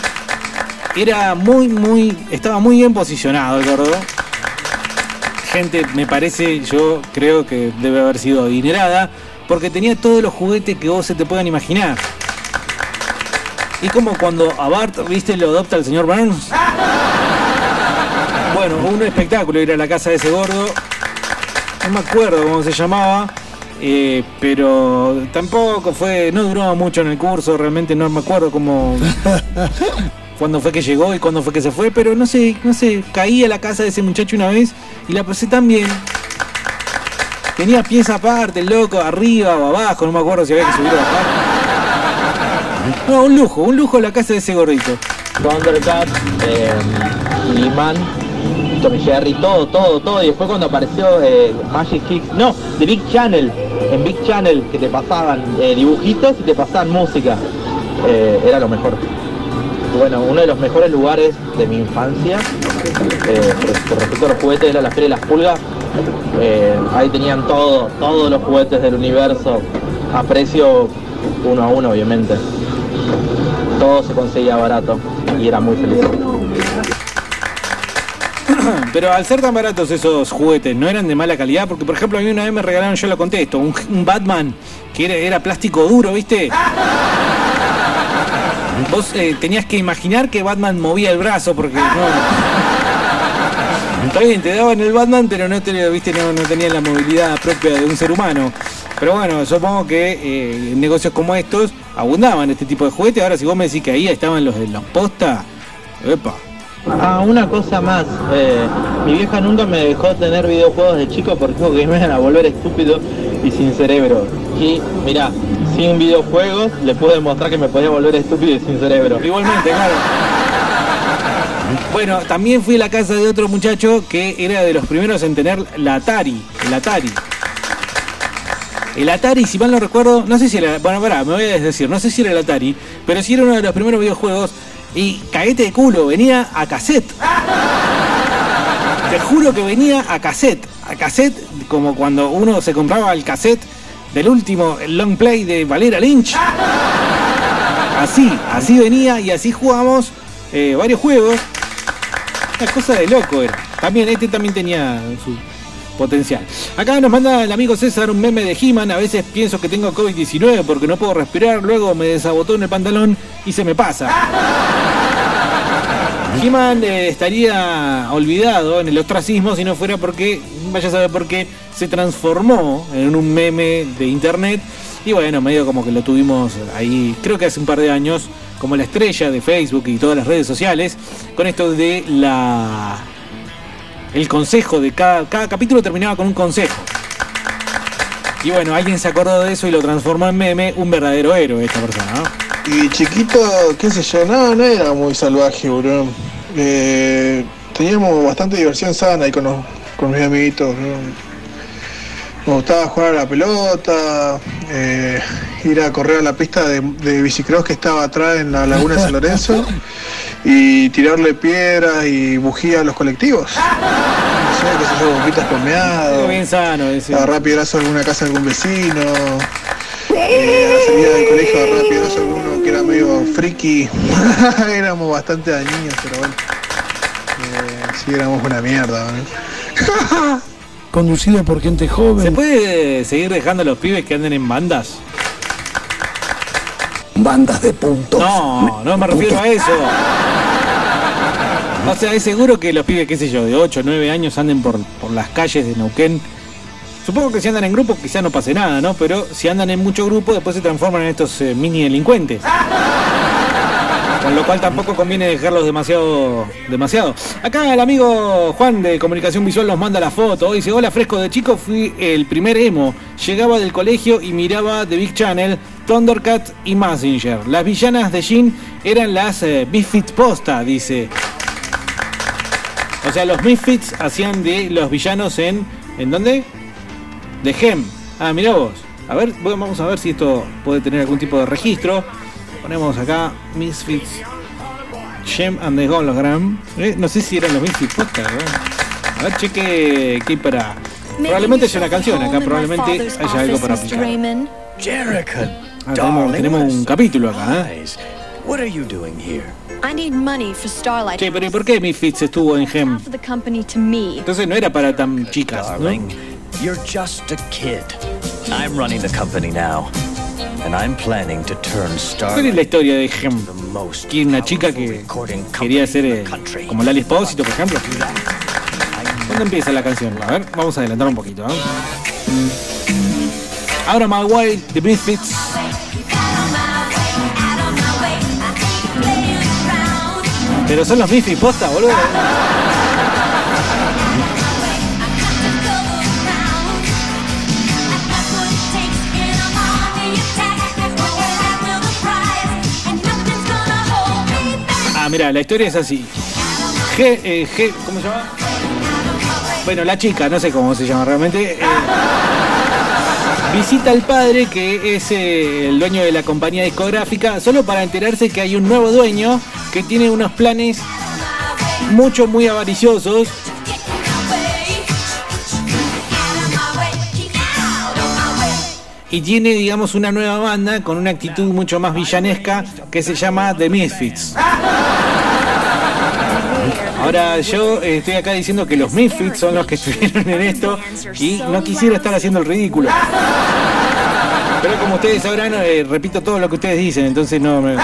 S2: Era muy, muy, estaba muy bien posicionado el gordo. Gente, me parece, yo creo que debe haber sido adinerada, porque tenía todos los juguetes que vos se te puedan imaginar. Y como cuando a Bart, viste, lo adopta el señor Burns. Bueno, un espectáculo ir a la casa de ese gordo. No me acuerdo cómo se llamaba. eh, pero tampoco fue, no duró mucho en el curso, realmente no me acuerdo cómo, *laughs* cuándo fue que llegó y cuándo fue que se fue, pero no sé, no sé, caí a la casa de ese muchacho una vez y la pasé tan bien. Tenía pies aparte, el loco, arriba o abajo, no me acuerdo si había que subir o bajar. No, un lujo, un lujo la casa de ese gordito.
S14: Thundercat, eh, He-Man Tom y Jerry, todo, todo, todo. Y después cuando apareció eh, Magic Kick, no, The Big Channel, en Big Channel, que te pasaban eh, dibujitos y te pasaban música. Eh, era lo mejor. Bueno, uno de los mejores lugares de mi infancia, eh, por, respecto a los juguetes, era la Feria de las Pulgas. Eh, ahí tenían todo, todos los juguetes del universo, a precio uno a uno, obviamente. Todo se conseguía barato y era muy feliz. *clears throat*
S2: Pero al ser tan baratos esos juguetes, ¿no eran de mala calidad? Porque, por ejemplo, a mí una vez me regalaron, yo lo contesto, un, Batman que era, plástico duro, ¿viste? Vos eh, tenías que imaginar que Batman movía el brazo porque no. Está bien, te daban el Batman, pero no, te, ¿viste? no, tenían la movilidad propia de un ser humano. Pero bueno, supongo que eh, en negocios como estos abundaban este tipo de juguetes. Ahora, si vos me decís que ahí estaban los de los posta, epa.
S14: Ah, una cosa más. eh, mi vieja nunca me dejó tener videojuegos de chico porque dijo que me iban a volver estúpido y sin cerebro. Y mirá, sin videojuegos le pude demostrar que me podía volver estúpido y sin cerebro.
S2: Igualmente, claro. Bueno, también fui a la casa de otro muchacho que era de los primeros en tener la Atari. El Atari. El Atari, si mal no recuerdo, no sé si era. Bueno, pará, me voy a decir, no sé si era el Atari, pero sí era uno de los primeros videojuegos. Y caguete de culo, venía a cassette. Te juro que venía a cassette. A cassette, como cuando uno se compraba el cassette del último el long play de Valera Lynch. Así, así venía y así jugamos eh, varios juegos. Una cosa de loco era. También este también tenía su potencial. Acá nos manda el amigo César un meme de He-Man. A veces pienso que tengo COVID-19 porque no puedo respirar. Luego me desabotó en el pantalón y se me pasa. *laughs* He-Man eh, estaría olvidado en el ostracismo si no fuera porque, vaya a saber por qué, se transformó en un meme de internet. Y bueno, medio como que lo tuvimos ahí, creo que hace un par de años, como la estrella de Facebook y todas las redes sociales, con esto de la. El consejo de cada, cada capítulo terminaba con un consejo. Y bueno, alguien se acordó de eso y lo transformó en meme, un verdadero héroe esta persona, ¿no?
S12: Y chiquito, qué sé yo, no, no era muy salvaje, bro. Eh, teníamos bastante diversión sana ahí con, los- con mis amiguitos. ¿no? Me gustaba jugar a la pelota, eh, ir a correr a la pista de, de bicicross que estaba atrás en la laguna de San Lorenzo *laughs* y tirarle piedras y bujía a los colectivos. No sé, qué sé yo, boquitas.
S2: Algo bien sano ese.
S12: Agarrar piedrazo a alguna casa de algún vecino. Eh, a la salida del colegio agarrar piedrazo a alguno que era medio friki. *laughs* éramos bastante dañinos, pero bueno. Eh, sí, éramos una mierda, ¿no? *laughs*
S2: Conducido por gente joven. ¿Se puede seguir dejando a los pibes que anden en bandas?
S10: Bandas de puntos.
S2: No, no me refiero a eso. *laughs* O sea, es seguro que los pibes, qué sé yo, de 8 o 9 años anden por, por las calles de Neuquén. Supongo que si andan en grupo quizá no pase nada, ¿no? Pero si andan en mucho grupo después se transforman en estos eh, mini delincuentes. Con lo cual tampoco conviene dejarlos demasiado. demasiado. Acá el amigo Juan de Comunicación Visual nos manda la foto. Dice, hola fresco de chico, fui el primer emo. Llegaba del colegio y miraba The Big Channel, Thundercat y Massinger. Las villanas de Jin eran las eh, posta, dice. O sea, los Misfits hacían de los villanos en. ¿En dónde? De Gem. Ah, mirá vos. A ver, bueno, vamos a ver si esto puede tener algún tipo de registro. Ponemos acá Misfits. Gem and the Hologram. Eh, no sé si eran los Misfits posta, ¿no? A ver, cheque qué hay para. Probablemente haya una canción acá, probablemente haya algo para aplicar. Ah, tenemos, tenemos un capítulo acá, ¿eh? Che, pero ¿y por qué Misfits estuvo en Gem?
S15: For the company to me.
S2: Entonces no era para tan chicas, ¿no?
S16: Darling, you're just a kid. I'm running the company now. And I'm planning to turn
S2: ¿Cuál es
S16: Starlight
S2: la historia de Gem? ¿Quién una chica que quería ser eh, como Lali Espósito, por ejemplo? ¿Cuándo empieza la canción? A ver, vamos a adelantar un poquito. ¿eh? Ahora My Way, The Misfits. Pero son los Misfits posta, boludo. Ah, mira, la historia es así. G, eh, G, ¿cómo se llama? bueno, la chica, no sé cómo se llama realmente, eh, visita al padre que es eh, el dueño de la compañía discográfica solo para enterarse que hay un nuevo dueño que tiene unos planes mucho, muy avariciosos. Y tiene, digamos, una nueva banda con una actitud mucho más villanesca que se llama The Misfits. Ahora yo eh, estoy acá diciendo que los Misfits son los que estuvieron en esto y no quisiera estar haciendo el ridículo. Pero como ustedes sabrán, eh, repito todo lo que ustedes dicen, entonces no me...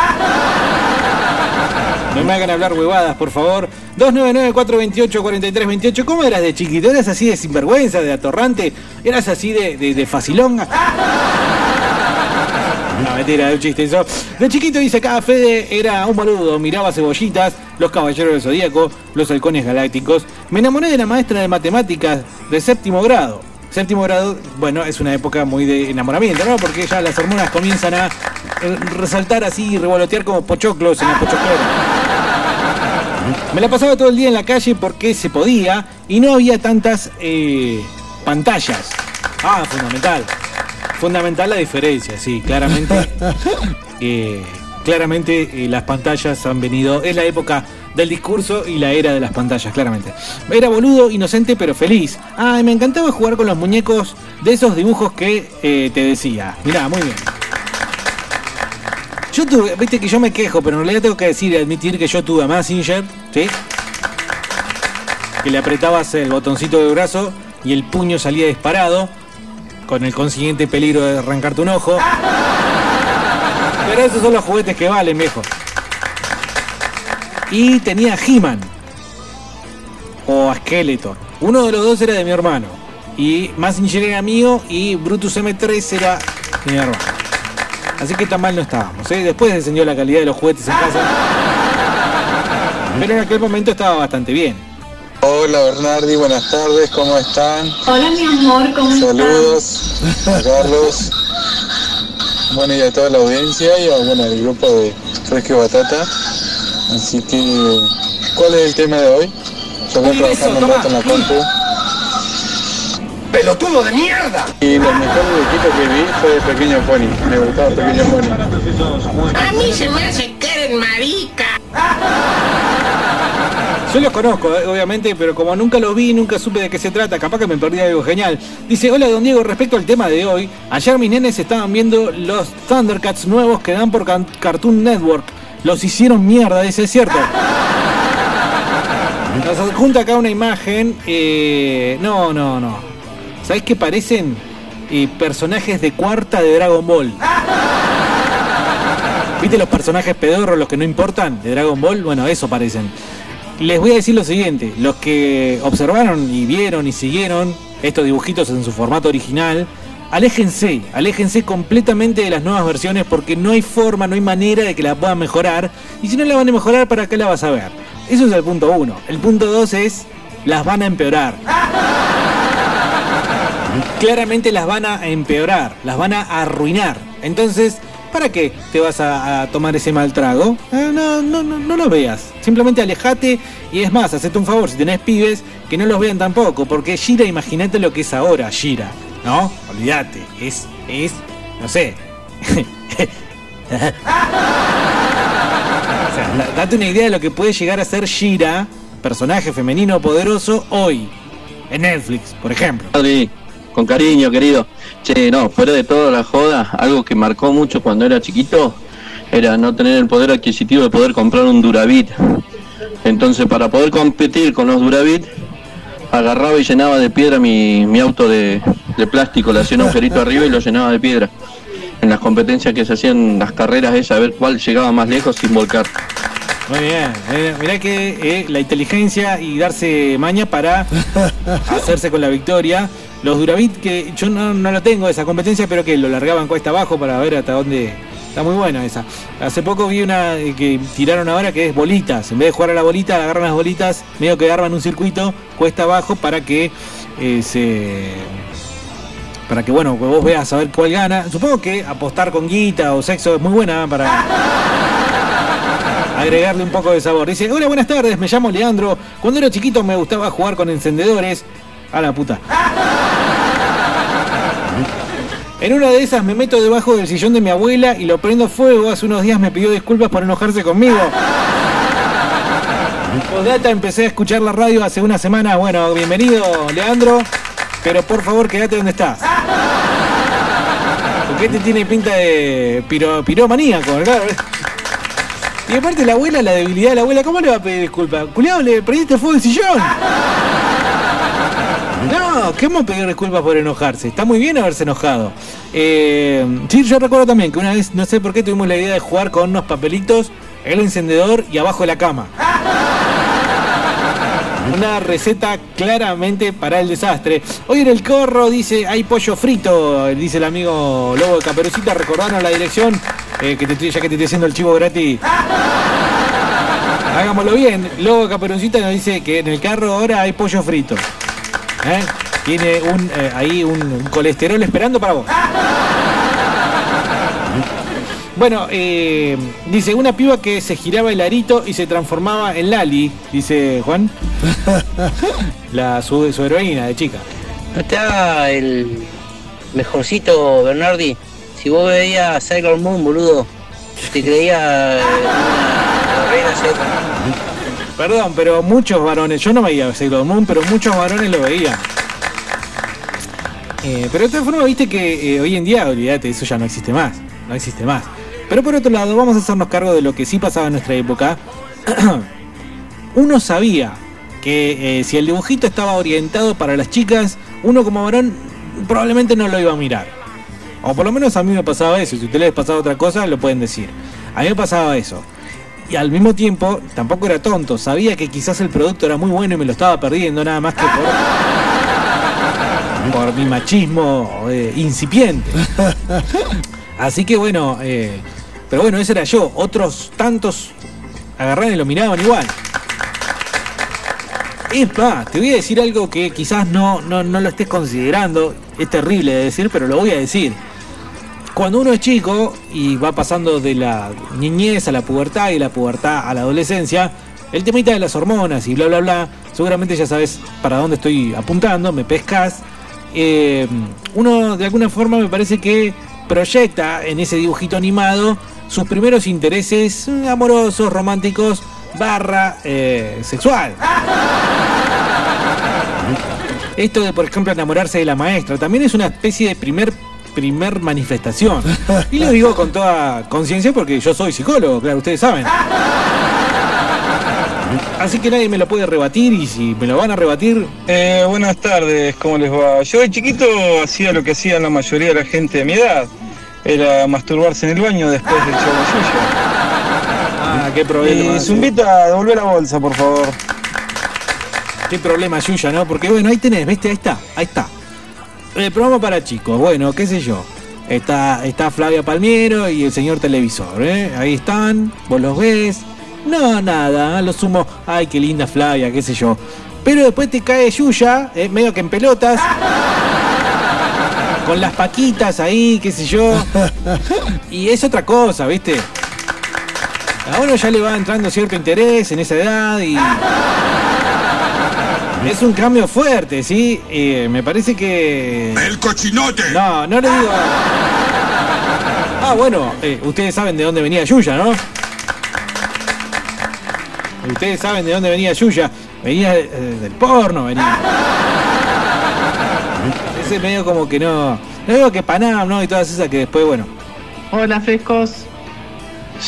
S2: No me hagan hablar huevadas, por favor. 299-428-4328. ¿Cómo eras de chiquito? ¿Eras así de sinvergüenza, de atorrante? ¿Eras así de, de, de facilonga? Es un chiste eso. De chiquito dice acá, Fede era un boludo, miraba cebollitas, los caballeros del zodíaco, los halcones galácticos. Me enamoré de la maestra de matemáticas de séptimo grado. Séptimo grado, bueno, es una época muy de enamoramiento, ¿no? Porque ya las hormonas comienzan a eh, resaltar así y revolotear como pochoclos en la pochoclera. Me la pasaba todo el día en la calle porque se podía y no había tantas eh, pantallas. Ah, fundamental. Fundamental la diferencia, sí, claramente. *laughs* eh, claramente eh, las pantallas han venido. Es la época del discurso y la era de las pantallas, claramente. Era boludo, inocente, pero feliz. Ah, y me encantaba jugar con los muñecos de esos dibujos que eh, te decía. Mirá, muy bien. Yo tuve, viste que yo me quejo, pero en realidad tengo que decir y admitir que yo tuve a Massinger, ¿sí? Que le apretabas el botoncito de brazo y el puño salía disparado, con el consiguiente peligro de arrancarte un ojo. Pero esos son los juguetes que valen, viejo. Y tenía He-Man. O a Skeletor. Uno de los dos era de mi hermano. Y Massinger era mío y Brutus M3 era mi hermano. Así que tan mal no estábamos. ¿eh? Después descendió la calidad de los juguetes en casa. Pero en aquel momento estaba bastante bien.
S17: Hola Bernardi, buenas tardes, ¿cómo están?
S4: Hola mi amor, ¿cómo estás?
S17: Saludos a Carlos, bueno y a toda la audiencia y a, bueno, al grupo de Fresque Batata. Así que, ¿cuál es el tema de hoy? Yo voy trabajando un rato en la compu.
S3: ¡Pelotudo de mierda!
S17: Y lo mejor dibujito que vi fue de Pequeño Pony, me gustaba Pequeño Pony.
S7: A mí se me hace que eres marica.
S2: Yo los conozco, eh, obviamente, pero como nunca los vi, nunca supe de qué se trata, capaz que me perdí algo genial. Dice, hola don Diego, respecto al tema de hoy, ayer mis nenes estaban viendo los Thundercats nuevos que dan por Cartoon Network. Los hicieron mierda, dice, es cierto. *laughs* Nos adjunta acá una imagen. eh, no, no, no. ¿Sabés qué parecen? Eh, personajes de cuarta de Dragon Ball. ¿Viste los personajes pedorros, los que no importan, de Dragon Ball? Bueno, eso parecen. Les voy a decir lo siguiente, los que observaron y vieron y siguieron estos dibujitos en su formato original, aléjense, aléjense completamente de las nuevas versiones porque no hay forma, no hay manera de que la puedan mejorar. Y si no la van a mejorar, ¿para qué la vas a ver? Eso es el punto uno. El punto dos es, las van a empeorar. *laughs* Claramente las van a empeorar, las van a arruinar. Entonces, ¿para qué te vas a, tomar ese mal trago? Eh, no, no, no, lo veas. Simplemente alejate y es más, hacete un favor, si tenés pibes, que no los vean tampoco. Porque Gira, imagínate lo que es ahora, Gira. ¿No? Olvídate. Es, es, no sé. *laughs* date una idea de lo que puede llegar a ser Shira, personaje femenino poderoso, hoy. En Netflix, por ejemplo.
S18: Con cariño, querido. Che, no, fuera de toda la joda, algo que marcó mucho cuando era chiquito era no tener el poder adquisitivo de poder comprar un Duravit. Entonces, para poder competir con los Duravit, agarraba y llenaba de piedra mi, mi auto de, de plástico, le hacía un agujerito *laughs* arriba y lo llenaba de piedra. En las competencias que se hacían, las carreras esas, a ver cuál llegaba más lejos sin volcar.
S2: Muy bien, eh, mirá que eh, la inteligencia y darse maña para *laughs* hacerse con la victoria. Los Duravit, que yo no, no lo tengo esa competencia, pero que lo largaban cuesta abajo para ver hasta dónde. Está muy buena esa. Hace poco vi una eh, que tiraron ahora que es bolitas. En vez de jugar a la bolita, agarran las bolitas, medio que arman un circuito cuesta abajo para que eh, se. Para que bueno, vos veas a ver cuál gana. Supongo que apostar con guita o sexo es muy buena para agregarle un poco de sabor. Dice, hola, buenas tardes, me llamo Leandro. Cuando era chiquito me gustaba jugar con encendedores. A la puta. En una de esas me meto debajo del sillón de mi abuela y lo prendo fuego. Hace unos días me pidió disculpas por enojarse conmigo. Postdata, empecé a escuchar la radio hace una semana. Bueno, bienvenido, Leandro. Pero por favor, quédate donde estás. Porque este tiene pinta de piro, piromaníaco, claro. Y aparte la abuela, la debilidad de la abuela, ¿cómo le va a pedir disculpas? Culeado, le prendiste fuego el sillón. No, ¿qué vamos a pedir disculpas por enojarse? Está muy bien haberse enojado. Eh, sí, yo recuerdo también que una vez, no sé por qué, tuvimos la idea de jugar con unos papelitos, el encendedor y abajo de la cama. *laughs* Una receta claramente para el desastre. Hoy en el corro dice, hay pollo frito, dice el amigo Lobo de Caperucita, recordaron la dirección, eh, que te ya que te estoy haciendo el chivo gratis. *laughs* Hagámoslo bien. Lobo de Caperucita nos dice que en el carro ahora hay pollo frito. ¿Eh? Tiene un, eh, ahí un, colesterol esperando para vos. Bueno, eh, dice, una piba que se giraba el arito y se transformaba en Lali, dice Juan. La, su, su heroína de chica.
S19: Haga el mejorcito, Bernardi. Si vos veías Sailor Moon, boludo, te creía eh, una reina seca.
S2: Perdón, pero muchos varones, yo no veía Sailor Moon, pero muchos varones lo veían. Eh, pero de todas formas, viste que eh, hoy en día, olvídate, eso ya no existe más. No existe más. Pero por otro lado, vamos a hacernos cargo de lo que sí pasaba en nuestra época. *clears throat* uno sabía que eh, si el dibujito estaba orientado para las chicas, uno como varón probablemente no lo iba a mirar. O por lo menos a mí me pasaba eso. Si ustedes les pasaba otra cosa, lo pueden decir. A mí me pasaba eso. Y al mismo tiempo, tampoco era tonto. Sabía que quizás el producto era muy bueno y me lo estaba perdiendo nada más que por, *laughs* por mi machismo eh, incipiente. Así que bueno, eh, pero bueno, ese era yo. Otros tantos agarraron y lo miraban igual. Más, te voy a decir algo que quizás no, no, no lo estés considerando. Es terrible de decir, pero lo voy a decir. Cuando uno es chico y va pasando de la niñez a la pubertad y de la pubertad a la adolescencia, el temita de las hormonas y bla bla bla, seguramente ya sabes para dónde estoy apuntando, me pescas. Eh, uno de alguna forma me parece que proyecta en ese dibujito animado sus primeros intereses amorosos, románticos, barra eh, sexual. *laughs* Esto de, por ejemplo, enamorarse de la maestra también es una especie de primer primer manifestación. Y lo digo con toda conciencia porque yo soy psicólogo, claro, ustedes saben. Así que nadie me lo puede rebatir y si me lo van a rebatir,
S20: Eh, buenas tardes, ¿cómo les va? Yo de chiquito hacía lo que hacían la mayoría de la gente de mi edad. Era masturbarse en el baño después del Yuya.
S2: Ah, qué problema.
S20: Y Zumbita, devolvé la bolsa, por favor.
S2: Qué problema, Yuya, ¿no? Porque bueno, ahí tenés, ¿viste? Ahí está, ahí está. El programa para chicos, bueno, qué sé yo. Está, está Flavia Palmiero y el señor televisor, ¿eh? Ahí están, vos los ves. No, nada, lo sumo. Ay, qué linda Flavia, qué sé yo. Pero después te cae Yuya, eh, medio que en pelotas. Con las paquitas ahí, qué sé yo. Y es otra cosa, ¿viste? A uno ya le va entrando cierto interés en esa edad y. Es un cambio fuerte, ¿sí? Eh, me parece que. ¡El cochinote! No, no le digo. Ah, bueno, eh, ustedes saben de dónde venía Yuya, ¿no? Ustedes saben de dónde venía Yuya. Venía eh, del porno, venía. Ese medio como que no. No digo que Panam, ¿no? Y todas esas que después, bueno.
S21: Hola frescos.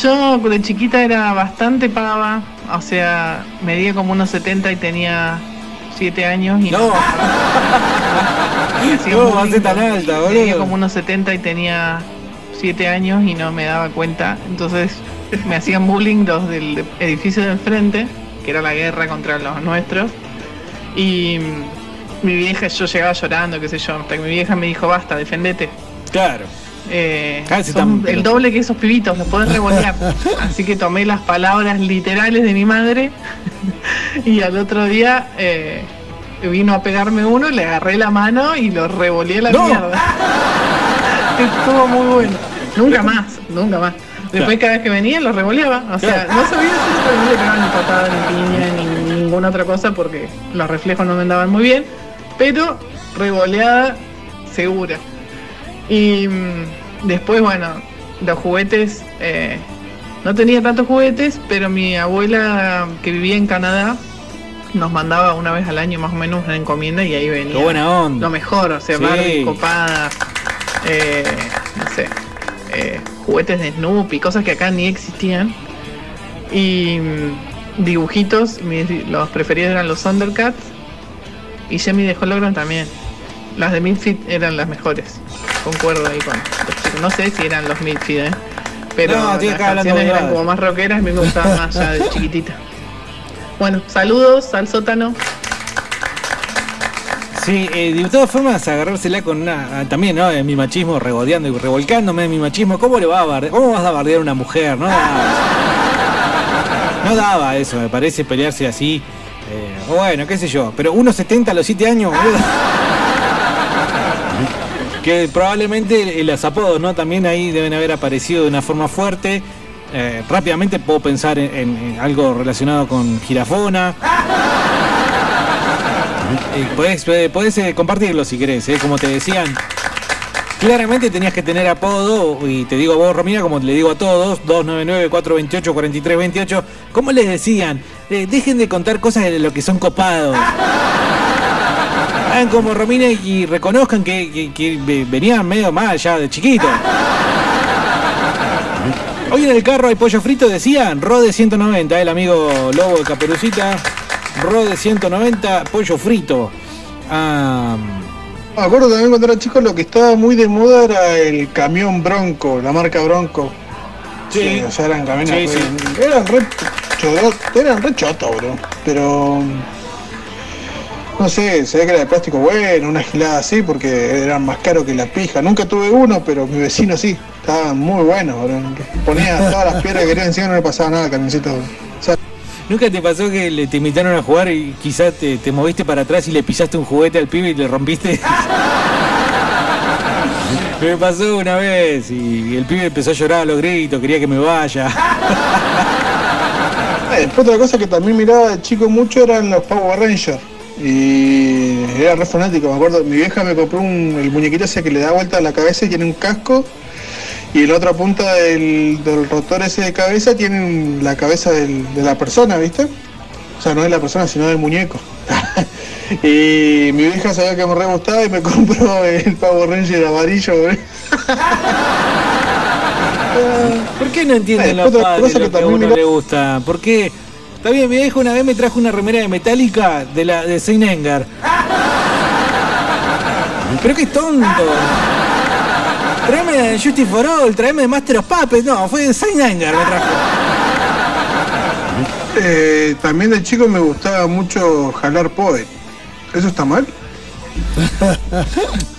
S21: Yo de chiquita era bastante pava, o sea, medía como unos 70 y tenía 7 años y no.
S2: No, *laughs* tan alta, boludo.
S21: como unos 70 y tenía 7 años y no me daba cuenta. Entonces me hacían bullying los del edificio de enfrente, que era la guerra contra los nuestros. Y mm, mi vieja, yo llegaba llorando, qué sé yo, hasta que mi vieja me dijo, basta, defendete.
S2: Claro.
S21: Eh,
S2: Casi
S21: son el doble que esos pibitos, los podés revolear. *laughs* Así que tomé las palabras literales de mi madre *laughs* y al otro día eh, vino a pegarme uno, le agarré la mano y lo revoleé a la
S2: No.
S21: mierda. *laughs* Estuvo muy bueno. Nunca más, nunca más. Después cada vez que venía lo revoleaba. O sea, no sabía no le pegaba ni patada, ni piña, ni ninguna otra cosa porque los reflejos no me andaban muy bien. pero revoleada segura. Y mm, después, bueno, los juguetes, eh, no tenía tantos juguetes, pero mi abuela que vivía en Canadá nos mandaba una vez al año más o menos una encomienda y ahí venía
S2: Qué buena onda.
S21: lo mejor, o sea,
S2: Sí.
S21: Barbie copada, eh, no sé, eh, juguetes de Snoopy, cosas que acá ni existían. Y mm, dibujitos, mis- los preferidos eran los Thundercats y Jamie de Hologram también. Las de Midfit eran las mejores. Concuerdo ahí con. No sé si eran los Midfit, ¿eh? Pero
S2: No,
S21: las canciones eran como más rockeras, me gustaban más ya de chiquitita. Bueno, saludos al sótano.
S2: Sí, eh, de todas formas, agarrársela con una. ah, También, ¿no? En mi machismo, regodeando y revolcándome en mi machismo. ¿Cómo le va a bardear? ¿Cómo vas a bardear a una mujer? No daba. No daba eso, me parece pelearse así. Eh, bueno, qué sé yo. Pero 1,70 a los 7 años, boludo. Que probablemente eh, los apodos, ¿no? También ahí deben haber aparecido de una forma fuerte. Eh, rápidamente puedo pensar en, en- en algo relacionado con girafona. *laughs* Eh, podés, podés- podés, eh, compartirlo si querés, eh, como te decían. Claramente tenías que tener apodo, y te digo a vos, Romina, como le digo a todos, 299-428-4328, ¿cómo les decían? Eh, dejen de contar cosas de lo que son copados. Hagan como Romina y reconozcan que, que- que ve- venían medio mal ya de chiquito. *laughs* Hoy en el carro hay pollo frito, decían, Rode 190, el amigo Lobo de Caperucita. Rode 190, pollo frito.
S12: Me acuerdo también cuando era chico lo que estaba muy de moda era el camión Bronco, la marca Bronco.
S2: Sí.
S12: o sea, eran camiones
S2: Sí,
S12: re- eran re chodos, eran re chotos, bro. Pero no sé, se ve que era de plástico bueno, una gilada así, porque eran más caros que la pija. Nunca tuve uno, pero mi vecino sí. Estaban muy buenos, bro. Ponía todas las piedras que quería encima y no le pasaba nada camioncito. O sea,
S2: ¿Nunca te pasó que le, te invitaron a jugar y quizás te, te moviste para atrás y le pisaste un juguete al pibe y le rompiste? *laughs* me pasó una vez y el pibe empezó a llorar a los gritos, quería que me vaya. *laughs*
S12: Después otra cosa que también miraba de chico mucho eran los Power Rangers. Y era re fanático, me acuerdo, mi vieja me compró un, el muñequito ese que le da vuelta a la cabeza y tiene un casco. Y en la otra punta del, del rotor ese de cabeza tiene la cabeza del- de la persona, ¿viste? O sea, no de la persona, sino del muñeco. *laughs* y mi vieja sabía que me re gustaba y me *laughs* compró el Power Ranger amarillo, güey. *laughs*
S2: ¿Por qué no entienden
S12: Eh, cosa
S2: lo
S12: que
S2: que a uno le gusta? ¿Por qué? Está bien, mi viejo una vez me trajo una remera de Metallica de la de Saint Anger. Pero qué tonto. Tráeme de Justice for All, tráeme de Master of Puppets. No, fue de Saint Anger me trajo.
S12: Eh, también de chico me gustaba mucho jalar Poet. ¿Eso está mal?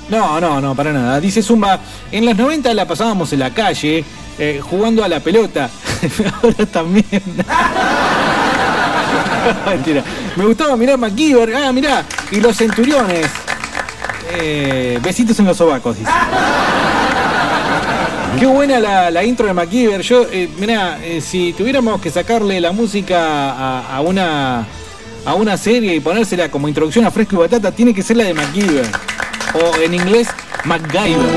S2: No, no, no, para nada. Dice Zumba, en los 90 la pasábamos en la calle eh, jugando a la pelota. *laughs* Ahora también. *laughs* Mentira. Me gustaba mirar MacGyver. Ah, mirá. Y los centuriones. Eh, besitos en los sobacos, dice. *laughs* Qué buena la, la intro de MacGyver. Yo, eh, mirá, eh, si tuviéramos que sacarle la música a, a una a una serie y ponérsela como introducción a Fresco y Batata, tiene que ser la de MacGyver. O en inglés, MacGyver.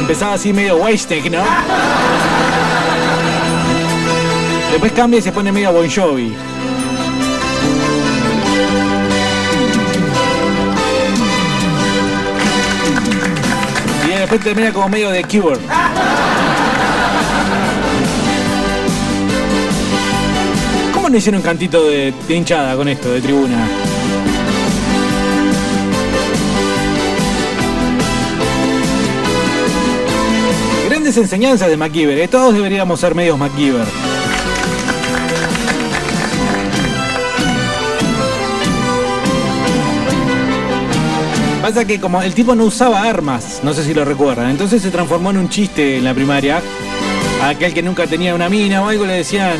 S2: Empezaba así medio wasted, ¿no? Después cambia y se pone medio Bon Jovi. Y después termina como medio de Cure. ¿Cómo no hicieron un cantito de, hinchada con esto, de tribuna? Grandes enseñanzas de MacGyver, ¿eh? todos deberíamos ser medios MacGyver. Pasa que como el tipo no usaba armas, no sé si lo recuerdan, entonces se transformó en un chiste en la primaria. Aquel que nunca tenía una mina o algo le decían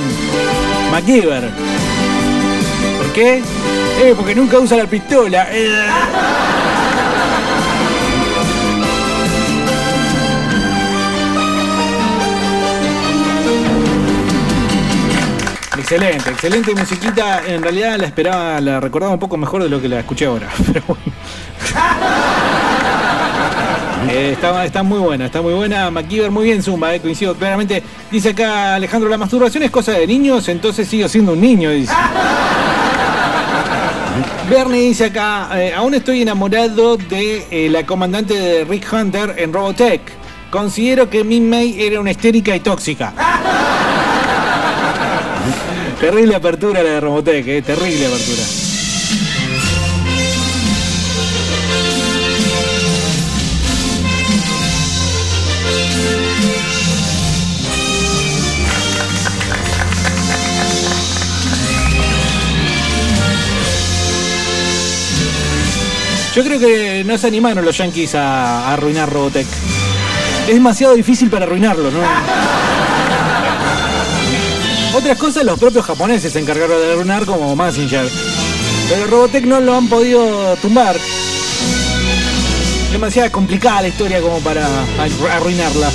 S2: MacGyver. ¿Por qué? Eh, porque nunca usa la pistola. Eh. Excelente, excelente musiquita. En realidad la esperaba, la recordaba un poco mejor de lo que la escuché ahora. *laughs* Pero bueno. Eh, está, está muy buena, está muy buena. MacGyver, muy bien, Zumba, eh, coincido claramente. Dice acá Alejandro, la masturbación es cosa de niños, entonces sigo siendo un niño, dice. *laughs* Bernie dice acá, eh, aún estoy enamorado de eh, la comandante de Rick Hunter en Robotech. Considero que Min May era una histérica y tóxica. *laughs* terrible apertura la de Robotech, eh, terrible apertura. Yo creo que no se animaron los yankees a, arruinar Robotech. Es demasiado difícil para arruinarlo, ¿no? Otras cosas los propios japoneses se encargaron de arruinar como Massinger. Pero Robotech no lo han podido tumbar. Demasiado complicada la historia como para arruinarla.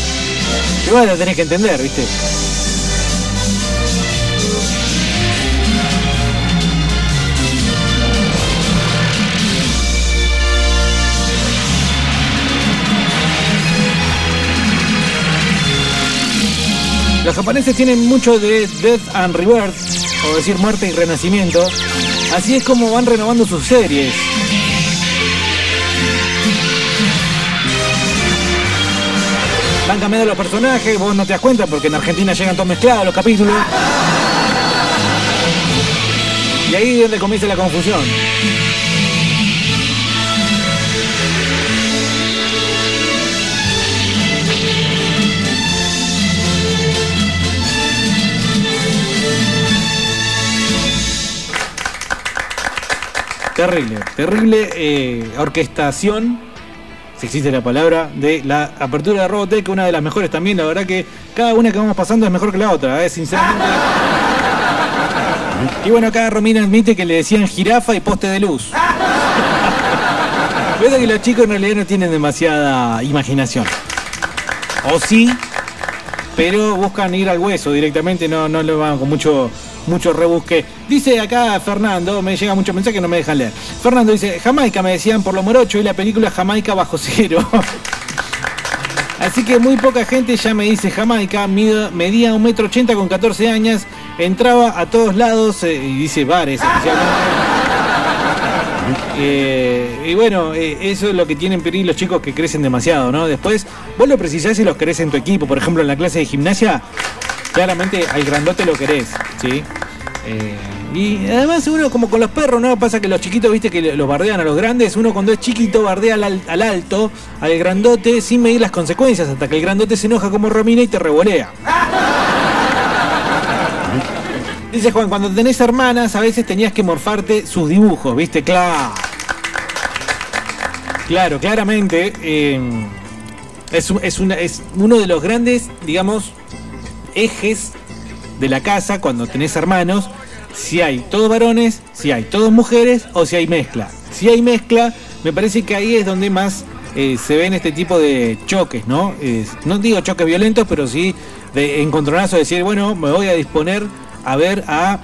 S2: Igual la tenés que entender, ¿viste? Los japoneses tienen mucho de Death and Rebirth, o decir muerte y renacimiento. Así es como van renovando sus series. Van cambiando los personajes, vos no te das cuenta porque en Argentina llegan todos mezclados los capítulos. Y ahí es donde comienza la confusión. Terrible, terrible eh, orquestación, si existe la palabra, de la apertura de Robotech, una de las mejores también. La verdad que cada una que vamos pasando es mejor que la otra, eh, sinceramente. *laughs* Y bueno, acá Romina admite que le decían jirafa y poste de luz. *laughs* Puede que los chicos en realidad no tienen demasiada imaginación. O sí, pero buscan ir al hueso directamente, no, no lo van con mucho, mucho rebusque. Dice acá Fernando, me llega mucho mensaje que no me dejan leer. Fernando dice, Jamaica me decían por lo morocho y la película Jamaica bajo *laughs* cero. Así que muy poca gente ya me dice Jamaica, medía un metro ochenta con 14 años, entraba a todos lados eh, y dice bares. Eh, y bueno, eh, eso es lo que tienen pedir los chicos que crecen demasiado, ¿no? Después, vos lo precisás si los querés en tu equipo. Por ejemplo, en la clase de gimnasia, claramente al grandote lo querés, ¿sí? Eh, y además uno como con los perros, ¿no? Pasa que los chiquitos, viste, que los bardean a los grandes. Uno cuando es chiquito bardea al, al- al alto, al grandote, sin medir las consecuencias, hasta que el grandote se enoja como Romina y te revolea. *laughs* Dice Juan, cuando tenés hermanas, a veces tenías que morfarte sus dibujos, ¿viste? Claro. Claro, claramente. eh, es, un- es una- es uno de los grandes, digamos, ejes de la casa cuando tenés hermanos. Si hay todos varones, si hay todas mujeres o si hay mezcla. Si hay mezcla, me parece que ahí es donde más eh, se ven este tipo de choques, ¿no? No digo choques violentos, pero sí de encontronazo, decir, bueno, me voy a disponer a ver a,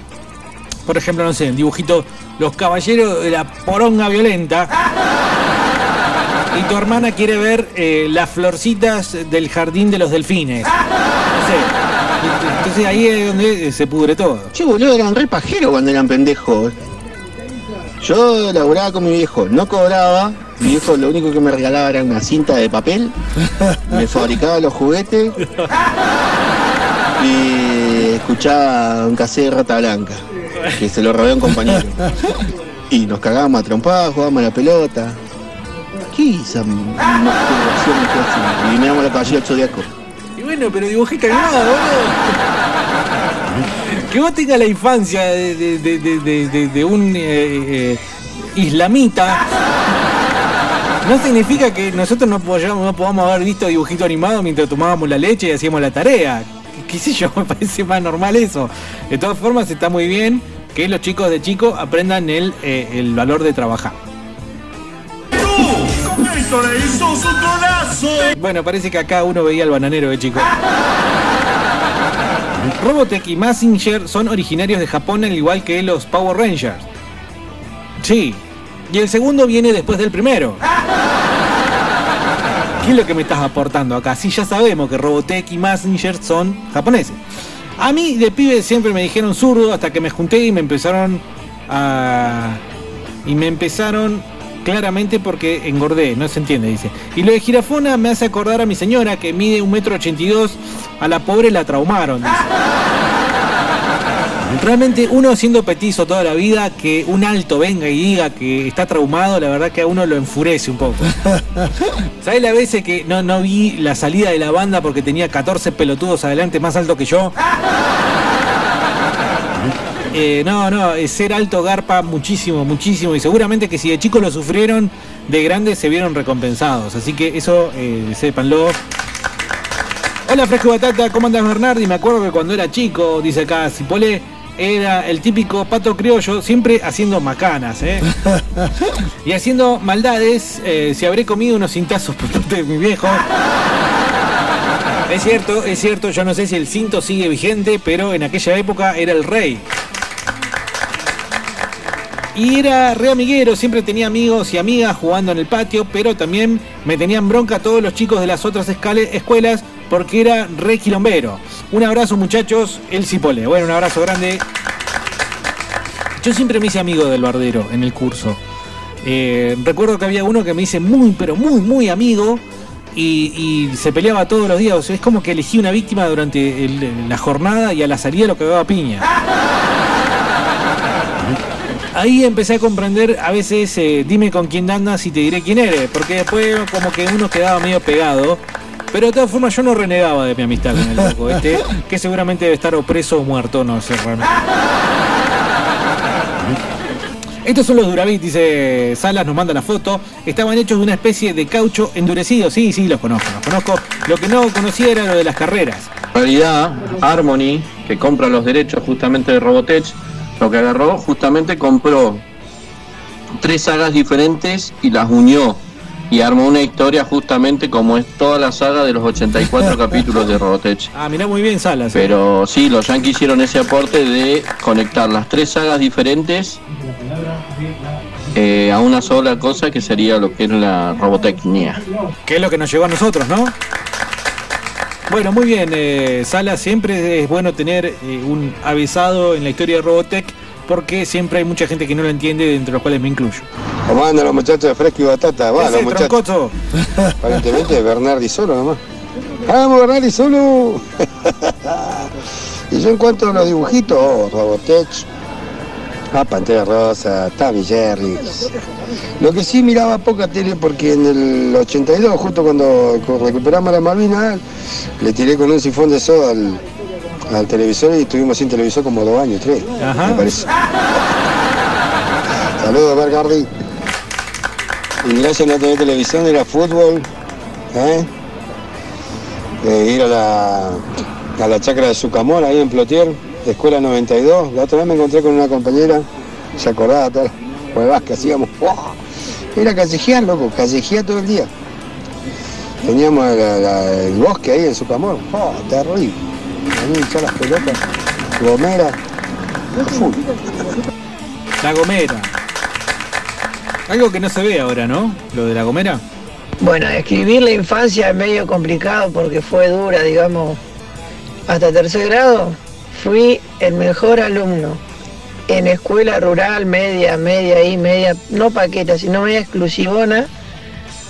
S2: por ejemplo, no sé, el dibujito Los Caballeros de la Poronga Violenta. Y tu hermana quiere ver eh, las florcitas del jardín de los delfines. No sé. Entonces ahí es donde eh, se pudre todo.
S22: Che, boludo, eran re pajeros cuando eran pendejos. Yo laburaba con mi viejo, no cobraba. Mi viejo lo único que me regalaba era una cinta de papel. Me fabricaba los juguetes. Y escuchaba un cassette de Rata Blanca, que se lo robé a un compañero. Y nos cagábamos a trompadas, jugábamos a la pelota. ¿Qué esa masturbación que? Y me la caballero del zodiaco.
S2: Bueno, pero dibujita animada, boludo. Que vos tengas la infancia de, un eh, eh, islamita no significa que nosotros no podamos, haber visto dibujito animado mientras tomábamos la leche y hacíamos la tarea. ¿Qué, sé yo? *laughs* Me parece más normal eso. De todas formas, está muy bien que los chicos de chicos aprendan el, eh, el valor de trabajar. Bueno, parece que acá uno veía al bananero de chico. Robotech y Mazinger son originarios de Japón al igual que los Power Rangers. Sí. Y el segundo viene después del primero. ¿Qué es lo que me estás aportando acá? Sí, ya sabemos que Robotech y Mazinger son japoneses. A mí de pibe siempre me dijeron zurdo hasta que me junté y me empezaron a... Y me empezaron claramente porque engordé, no se entiende, dice. Y lo de girafona me hace acordar a mi señora que mide un metro ochenta y dos, a la pobre la traumaron. dice. Realmente uno siendo petizo toda la vida, que un alto venga y diga que está traumado, la verdad que a uno lo enfurece un poco. *laughs* ¿Sabes la veces que no, no vi la salida de la banda porque tenía 14 pelotudos adelante más alto que yo? Eh, no, no, eh, ser alto garpa muchísimo, muchísimo. Y seguramente que si de chicos lo sufrieron, de grandes se vieron recompensados. Así que eso, eh, sépanlo. Hola Fresco Batata, ¿cómo andas Bernardi? Me acuerdo que cuando era chico, dice acá Cipolé, era el típico pato criollo, siempre haciendo macanas, ¿eh? *laughs* y haciendo maldades, eh, si habré comido unos cintazos por parte de mi viejo. Es cierto, es cierto, yo no sé si el cinto sigue vigente, pero en aquella época era el rey. Y era re amiguero, siempre tenía amigos y amigas jugando en el patio, pero también me tenían bronca todos los chicos de las otras escuelas porque era re quilombero. Un abrazo muchachos, el Cipole. Bueno, un abrazo grande. Yo siempre me hice amigo del bardero en el curso. Eh, recuerdo que había uno que me hice muy, pero muy, muy amigo y, se peleaba todos los días. O sea, es como que elegí una víctima durante la jornada y a la salida lo cagaba piña. Ahí empecé a comprender a veces, eh, dime con quién andas y te diré quién eres, porque después como que uno quedaba medio pegado. Pero de todas formas yo no renegaba de mi amistad con el loco este, *laughs* que seguramente debe estar opreso o muerto, no sé realmente. Estos son los Duravit, dice Salas, nos manda la foto. Estaban hechos de una especie de caucho endurecido. Sí, sí, los conozco, los conozco. Lo que no conocía era lo de las carreras.
S18: En realidad, Harmony, que compra los derechos justamente de Robotech, lo que agarró, justamente compró tres sagas diferentes y las unió. Y armó una historia justamente como es toda la saga de los 84 *laughs* capítulos de Robotech.
S2: Ah, mirá muy bien Salas. eh.
S18: Pero sí, los Yankees hicieron ese aporte de conectar las tres sagas diferentes eh, a una sola cosa que sería lo que es la robotecnia.
S2: Que es lo que nos llegó a nosotros, ¿no? Bueno, muy bien, eh, Sala, siempre es bueno tener eh, un avisado en la historia de Robotech porque siempre hay mucha gente que no lo entiende, entre los cuales me incluyo.
S23: ¿Cómo andan los muchachos de Fresco y Batata? Va, los muchachos. Aparentemente Bernardi solo nomás. ¡Vamos, Bernardi solo! *laughs* y yo en cuanto a los dibujitos, oh, Robotech, ah, Pantera Rosa, Tommy Jerry. Lo que sí miraba poca tele porque en el 82, justo cuando recuperamos la Malvinas, le tiré con un sifón de soda al, al televisor y estuvimos sin televisor como dos años, tres, me parece. Saludos, Bernardi. Y gracias a no tener televisión era fútbol, ¿eh? Ir a la, a la chacra de Sucamor, ahí en Plotier, escuela 92. La otra vez me encontré con una compañera, se acordaba las huevas que hacíamos. ¡Fua! *laughs* Era callejear, loco, callejear todo el día. Teníamos la- la- el bosque ahí en Sucamor, ¡Fua! terrible. Ahí echar las pelotas, gomera, full.
S2: La Gomera. Algo que no se ve ahora, ¿no? Lo de la Gomera.
S24: Bueno, escribir la infancia es medio complicado porque fue dura, digamos. Hasta tercer grado fui el mejor alumno en escuela rural, media, media y media, no paqueta, sino media exclusivona.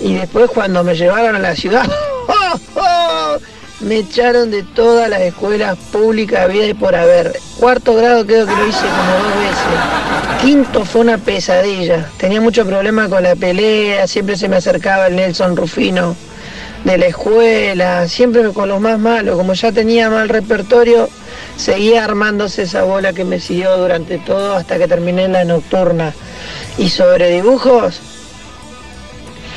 S24: Y después cuando me llevaron a la ciudad, *laughs* me echaron de todas las escuelas públicas vida y por haber. Cuarto grado creo que lo hice como dos veces. Quinto fue una pesadilla. Tenía mucho problema con la pelea, siempre se me acercaba el Nelson Rufino de la escuela, siempre con los más malos. Como ya tenía mal repertorio, seguía armándose esa bola que me siguió durante todo hasta que terminé la nocturna. Y sobre dibujos,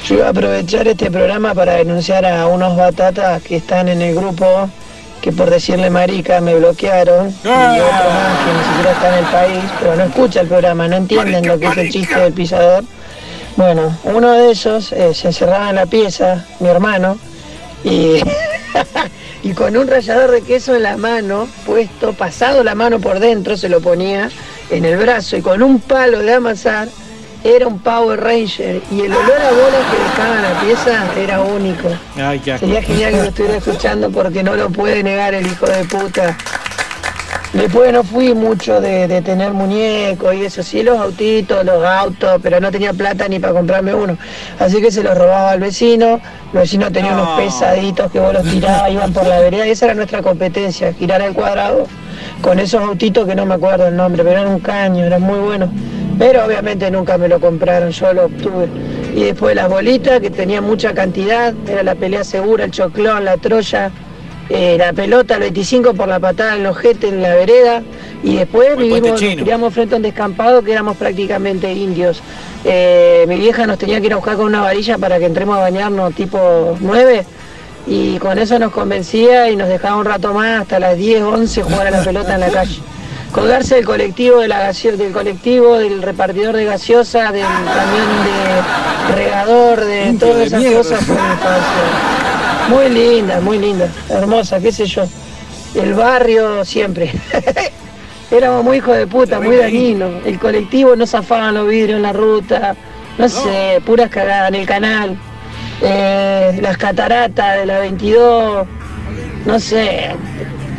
S24: yo iba a aprovechar este programa para denunciar a unos batatas que están en el grupo que por decirle marica me bloquearon y otro más que ni siquiera está en el país, pero no escucha el programa, no entienden lo que es el chiste del pisador. Bueno, uno de esos eh, se encerraba en la pieza, mi hermano, y, *laughs* y con un rallador de queso en la mano, puesto, pasado la mano por dentro, se lo ponía en el brazo y con un palo de amasar, era un Power Ranger y el olor a bolas que dejaba en la pieza era único.
S2: Ay.
S24: Sería genial que lo estuviera escuchando porque no lo puede negar el hijo de puta. Después no fui mucho de, de tener muñecos y eso, sí los autitos, los autos, pero no tenía plata ni para comprarme uno. Así que se los robaba al vecino, el vecino tenía
S2: No.
S24: unos pesaditos que vos los tirabas, iban por la vereda y esa era nuestra competencia, girar al cuadrado con esos autitos que no me acuerdo el nombre, pero eran un caño, eran muy buenos. Pero obviamente nunca me lo compraron, yo lo obtuve. Y después las bolitas, que tenía mucha cantidad, era la pelea segura, el choclón, la troya, eh, la pelota, el 25 por la patada en los ojete en la vereda. Y después vivimos, nos frente a un descampado que éramos prácticamente indios. Eh, mi vieja nos tenía que ir a buscar con una varilla para que entremos a bañarnos tipo 9 y con eso nos convencía y nos dejaba un rato más hasta las 10, 11 jugar a la pelota en la calle. Colgarse del colectivo, de la del colectivo, del repartidor de gaseosa, del camión de regador, de todas esas cosas fue mi infancia. Muy linda, muy linda, hermosa, qué sé yo. El barrio siempre. *laughs* Éramos muy hijos de puta, muy dañinos. El colectivo no zafaban los vidrios en la ruta, no sé, puras cagadas en el canal. Eh, las cataratas de la 22, no sé.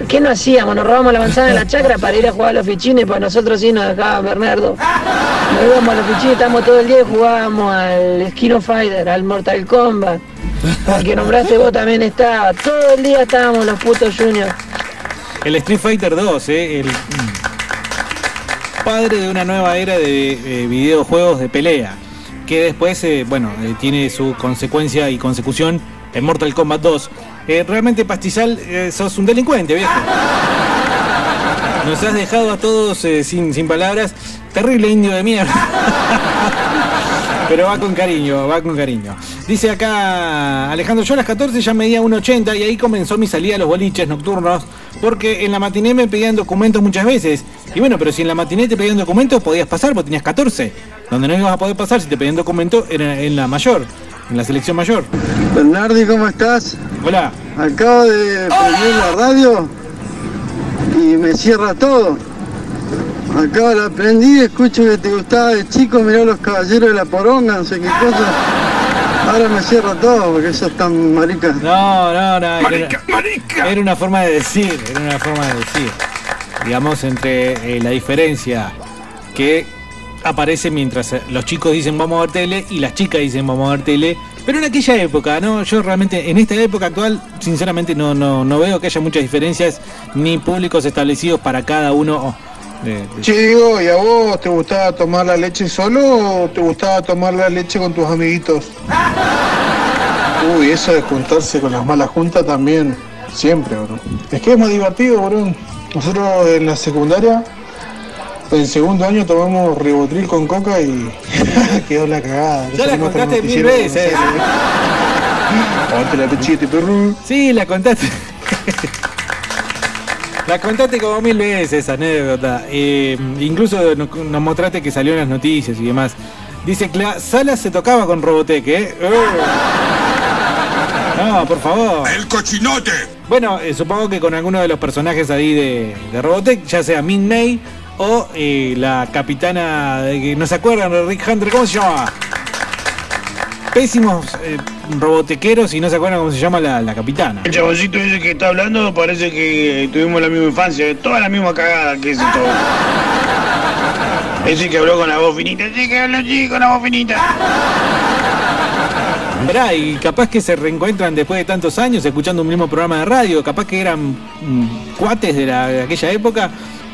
S24: ¿Qué no hacíamos? Nos robamos la manzana de la chacra para ir a jugar a los fichines, pues nosotros sí nos dejaban Bernardo. Nos íbamos a los fichines, estábamos todo el día y jugábamos al Skino Fighter, al Mortal Kombat. Al que nombraste vos también estaba. Todo el día estábamos los putos juniors.
S2: El Street Fighter 2, eh, el padre de una nueva era de videojuegos de pelea, que después, eh, bueno, eh, tiene su consecuencia y consecución en Mortal Kombat 2. Realmente, Pastizal, eh, sos un delincuente, viejo. Nos has dejado a todos eh, sin, sin palabras. Terrible indio de mierda. Pero va con cariño, va con cariño. Dice acá Alejandro, yo a las 14 ya medía 1,80 y ahí comenzó mi salida a los boliches nocturnos porque en la matiné me pedían documentos muchas veces. Y bueno, pero si en la matiné te pedían documentos podías pasar porque tenías 14. Donde no ibas a poder pasar si te pedían documentos era en la mayor, en la selección mayor.
S25: Bernardi, ¿cómo estás?
S2: Hola.
S25: Acabo de prender la radio y me cierra todo. Acabo la prendí, escucho que te gustaba de chico, mirá los caballeros de la poronga, no sé qué cosa. Ahora me cierra todo porque eso es tan marica.
S2: No, no, no. Marica, marica. Era una forma de decir, era una forma de decir. Digamos, entre eh, la diferencia que aparece mientras eh, los chicos dicen vamos a ver tele y las chicas dicen vamos a ver tele. Pero en aquella época, ¿no? Yo realmente, en esta época actual, sinceramente no, no, no veo que haya muchas diferencias ni públicos establecidos para cada uno. de- de-
S12: Che, Diego, ¿y a vos te gustaba tomar la leche solo o te gustaba tomar la leche con tus amiguitos? *laughs* Uy, eso de juntarse con las malas juntas también, siempre, bro. Es que es más divertido, bro. Nosotros en la secundaria, en segundo año tomamos ribotril con coca y *laughs* quedó la cagada.
S2: Ya la contaste mil veces. *laughs*
S12: La pechita, perro.
S2: Sí, la contaste. La contaste como mil veces esa anécdota. Eh, incluso nos, nos mostraste que salió en las noticias y demás. Dice que la sala se tocaba con Robotech, ¿eh? ¡Uh! No, por favor. ¡El cochinote! Bueno, eh, supongo que con alguno de los personajes ahí de, de Robotech, ya sea Min May o eh, la capitana, de que no se acuerdan de Rick Hunter, ¿cómo se llama? Pésimos eh, robotequeros y no se acuerdan cómo se llama la, la capitana.
S26: El chaboncito ese que está hablando parece que tuvimos la misma infancia, toda la misma cagada que ese todo. Ese que habló con la voz finita, ese que habló así con la voz finita.
S2: Verá, y capaz que se reencuentran después de tantos años escuchando un mismo programa de radio, capaz que eran mm, cuates de, la- de aquella época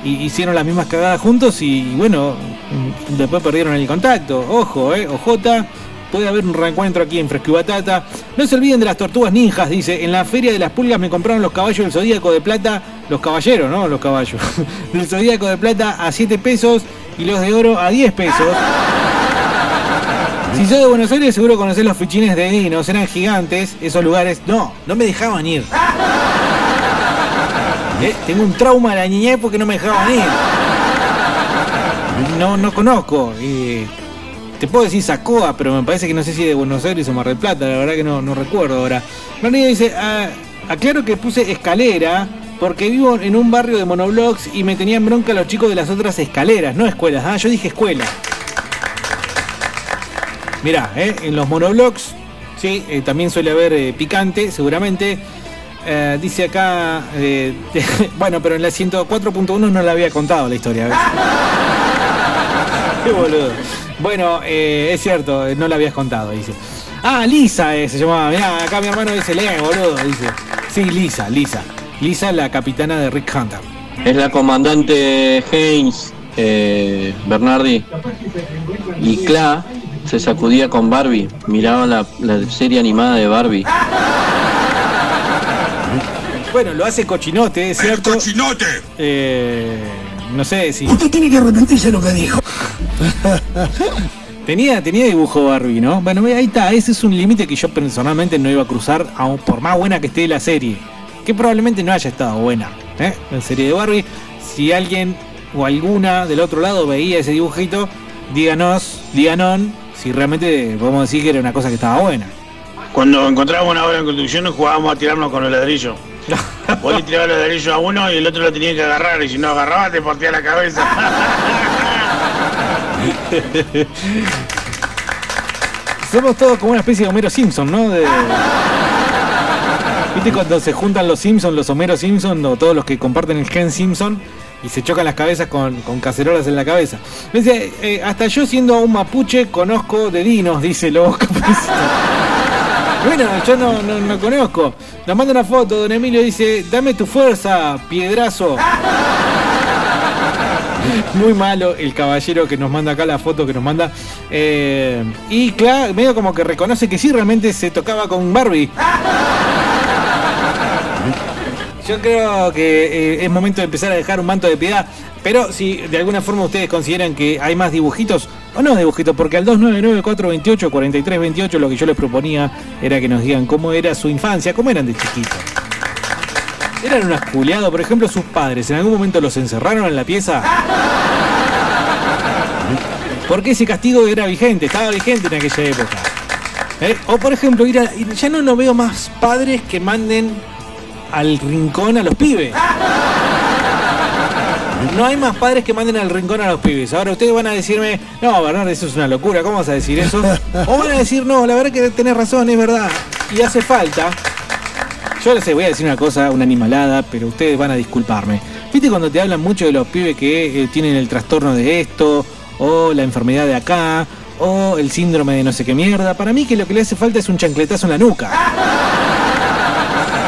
S2: hicieron las mismas cagadas juntos y, bueno, después perdieron el contacto. Ojo, eh, ojota, puede haber un reencuentro aquí en Fresco y Batata. No se olviden de las tortugas ninjas, dice, en la feria de las pulgas me compraron los caballos del Zodíaco de Plata, los caballeros, ¿no? Los caballos. *laughs* del Zodíaco de Plata a 7 pesos y los de oro a 10 pesos. Si sos de Buenos Aires, seguro conocés los fichines de dinos, eran gigantes, esos lugares. No, no me dejaban ir. Eh, Tengo un trauma de la niñez porque no me dejaban ir. No, no conozco. te puedo decir Sacoa, pero me parece que no sé si de Buenos Aires o Mar del Plata, la verdad que no, no recuerdo ahora. María dice, ah, aclaro que puse escalera porque vivo en un barrio de monoblocks y me tenían bronca los chicos de las otras escaleras, no escuelas. Ah, yo dije escuela. Mirá, eh, en los monoblocks, sí, eh, también suele haber picante, seguramente. Eh, dice acá, eh, *laughs* bueno, pero en la 104.1 no la había contado la historia. *laughs* Qué boludo. Bueno, eh, es cierto, no la habías contado, dice. Ah, Lisa se llamaba. Mirá, acá mi hermano dice, lee, boludo, dice. Sí, Lisa, Lisa. Lisa, la capitana de Rick Hunter.
S18: Es la comandante Haynes, Bernardi. Y Cla se sacudía con Barbie. Miraba la, la serie animada de Barbie.
S2: Bueno, lo hace Cochinote, es cierto. ¡Cochinote! no sé si.
S3: Usted tiene que arrepentirse de lo que dijo. *laughs*
S2: Tenía, tenía dibujo Barbie, ¿no? Bueno, ahí está, ese es un límite que yo personalmente no iba a cruzar, aun por más buena que esté la serie. Que probablemente no haya estado buena, ¿eh? La serie de Barbie. Si alguien o alguna del otro lado veía ese dibujito, díganos, díganos si realmente podemos decir que era una cosa que estaba buena.
S26: Cuando encontrábamos una obra en construcción nos jugábamos a tirarnos con los ladrillos. *laughs* Vos le tirabas los ladrillos a uno y el otro lo tenía que agarrar y si no agarraba te partía la cabeza. *laughs*
S2: Somos todos como una especie de Homero Simpson, ¿no? ¿Viste cuando se juntan los Simpson, los Homero Simpson o todos los que comparten el gen Simpson y se chocan las cabezas con, cacerolas en la cabeza? Dice, eh, hasta yo siendo un mapuche conozco de dinos, dice Lobo *laughs* Caperucita. Bueno, yo no, no, no conozco. Nos manda una foto, don Emilio dice, dame tu fuerza, piedrazo. *laughs* Muy malo el caballero que nos manda acá la foto que nos manda. Eh, y claro, medio como que reconoce que sí realmente se tocaba con Barbie. Yo creo que eh, es momento de empezar a dejar un manto de piedad. Pero si de alguna forma ustedes consideran que hay más dibujitos, o no dibujitos, porque al 299-428-4328 lo que yo les proponía era que nos digan cómo era su infancia, cómo eran de chiquitos. ¿Eran unas culiados? Por ejemplo, sus padres, ¿en algún momento los encerraron en la pieza? Porque ese castigo era vigente, estaba vigente en aquella época. ¿Eh? O por ejemplo, ya no, no veo más padres que manden al rincón a los pibes. No hay más padres que manden al rincón a los pibes. Ahora ustedes van a decirme, no, Bernardo, eso es una locura, ¿cómo vas a decir eso? O van a decir, no, la verdad que tenés razón, es verdad. Y hace falta. Yo les voy a decir una cosa, una animalada, pero ustedes van a disculparme. ¿Viste cuando te hablan mucho de los pibes que eh, tienen el trastorno de esto, o la enfermedad de acá, o el síndrome de no sé qué mierda? Para mí que lo que le hace falta es un chancletazo en la nuca.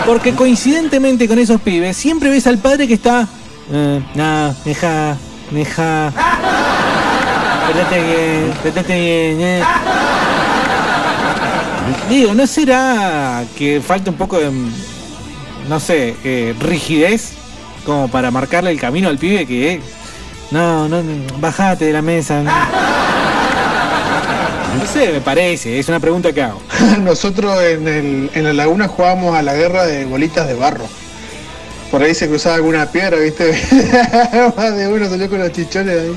S2: Porque coincidentemente con esos pibes, siempre ves al padre que está. Eh, no, deja, deja. Portate bien, portate bien, eh. Digo, ¿no será que falta un poco de. No sé, eh, rigidez? Como para marcarle el camino al pibe que. eh, no, no, bajate de la mesa. No sé, me parece, es una pregunta que hago. *laughs*
S12: Nosotros en, el- en la laguna jugábamos a la guerra de bolitas de barro. Por ahí se cruzaba alguna piedra, ¿viste? Más *laughs* de uno salió con los chichones ahí.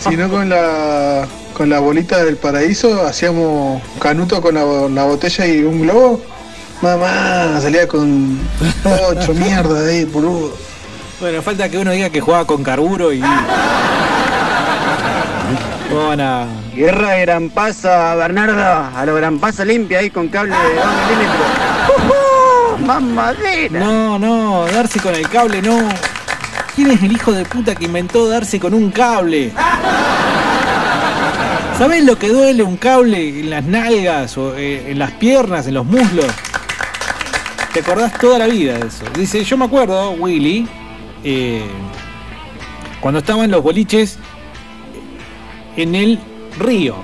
S12: Si no con la con la bolita del paraíso, hacíamos canuto con la, la botella y un globo. Mamá, salía con ocho mierda ahí, boludo.
S2: Bueno, falta que uno diga que jugaba con carburo y.
S27: Guerra de Gran Pasa, Bernardo. A lo Gran Pasa limpia ahí con cable de 2 milímetros. ¡Mamadera!
S2: No, no, darse con el cable no. ¿Quién es el hijo de puta que inventó darse con un cable? ¿Sabés lo que duele un cable en las nalgas o eh, en las piernas, en los muslos? Te acordás toda la vida de eso. Dice, yo me acuerdo, Willy, eh, cuando estaba en los boliches en el río.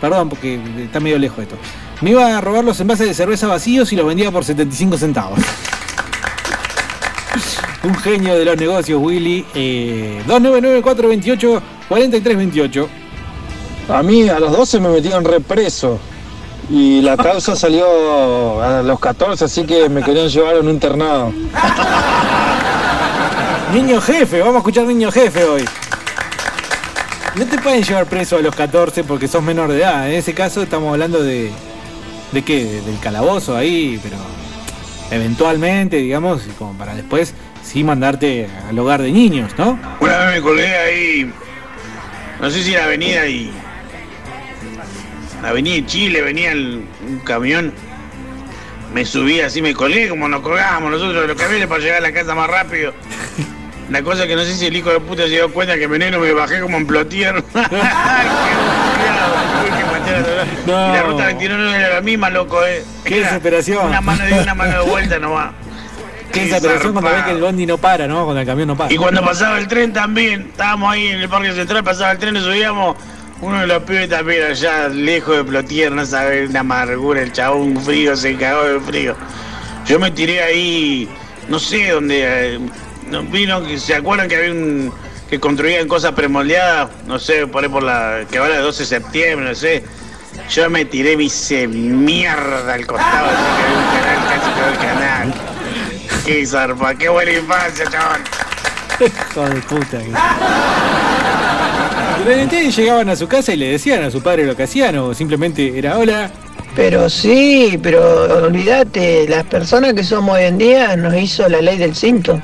S2: Perdón, porque está medio lejos esto. Me iba a robar los envases de cerveza vacíos y los vendía por 75 centavos. *laughs* Un genio de los negocios, Willy. Eh, 299-428-4328.
S28: A mí a los 12 me metieron represo y la causa *laughs* salió a los 14, así que me querían llevar a un internado.
S2: Niño jefe, vamos a escuchar niño jefe hoy. No te pueden llevar preso a los 14 porque sos menor de edad. En ese caso estamos hablando de. ¿De qué? Del calabozo ahí, pero. eventualmente, digamos, como para después sí mandarte al hogar de niños, ¿no?
S26: Una vez me colgué ahí, no sé si la avenida y. La avenida de Chile venía el- un camión. Me subí así, me colgué como nos colgábamos nosotros de los camiones para llegar a la casa más rápido. *laughs* La cosa que no sé si el hijo de puta se dio cuenta que veneno me bajé como en plotier. *laughs* Lados. Y la ruta 29 no era la misma, loco, eh.
S2: Qué
S26: Era
S2: desesperación.
S26: Una mano de una mano de vuelta nomás. *laughs*
S2: Qué desesperación cuando ves
S26: zarpado.
S2: que el bondi no para, ¿no? Cuando el camión no pasa.
S26: Y cuando pasaba el tren también, estábamos ahí en el parque central, pasaba el tren, nos subíamos. Uno de los pibes también allá, lejos de Plotier, no sabe, una amargura, el chabón, frío, se cagó de frío. Yo me tiré ahí, no sé dónde, eh, no, vino, que se acuerdan que había un, que construían cosas premoldeadas, no sé, por ahí por la, que va la 12 de septiembre, no sé. Yo me tiré, hice mierda al costado, así que había un canal, casi quedó el canal. Qué zarpa, qué buena infancia, chaval.
S2: Hijo de puta. Ustedes llegaban a su casa y le decían a su padre lo que hacían o simplemente era hola.
S24: Pero sí, pero olvídate, las personas que somos hoy en día nos hizo la ley del cinto.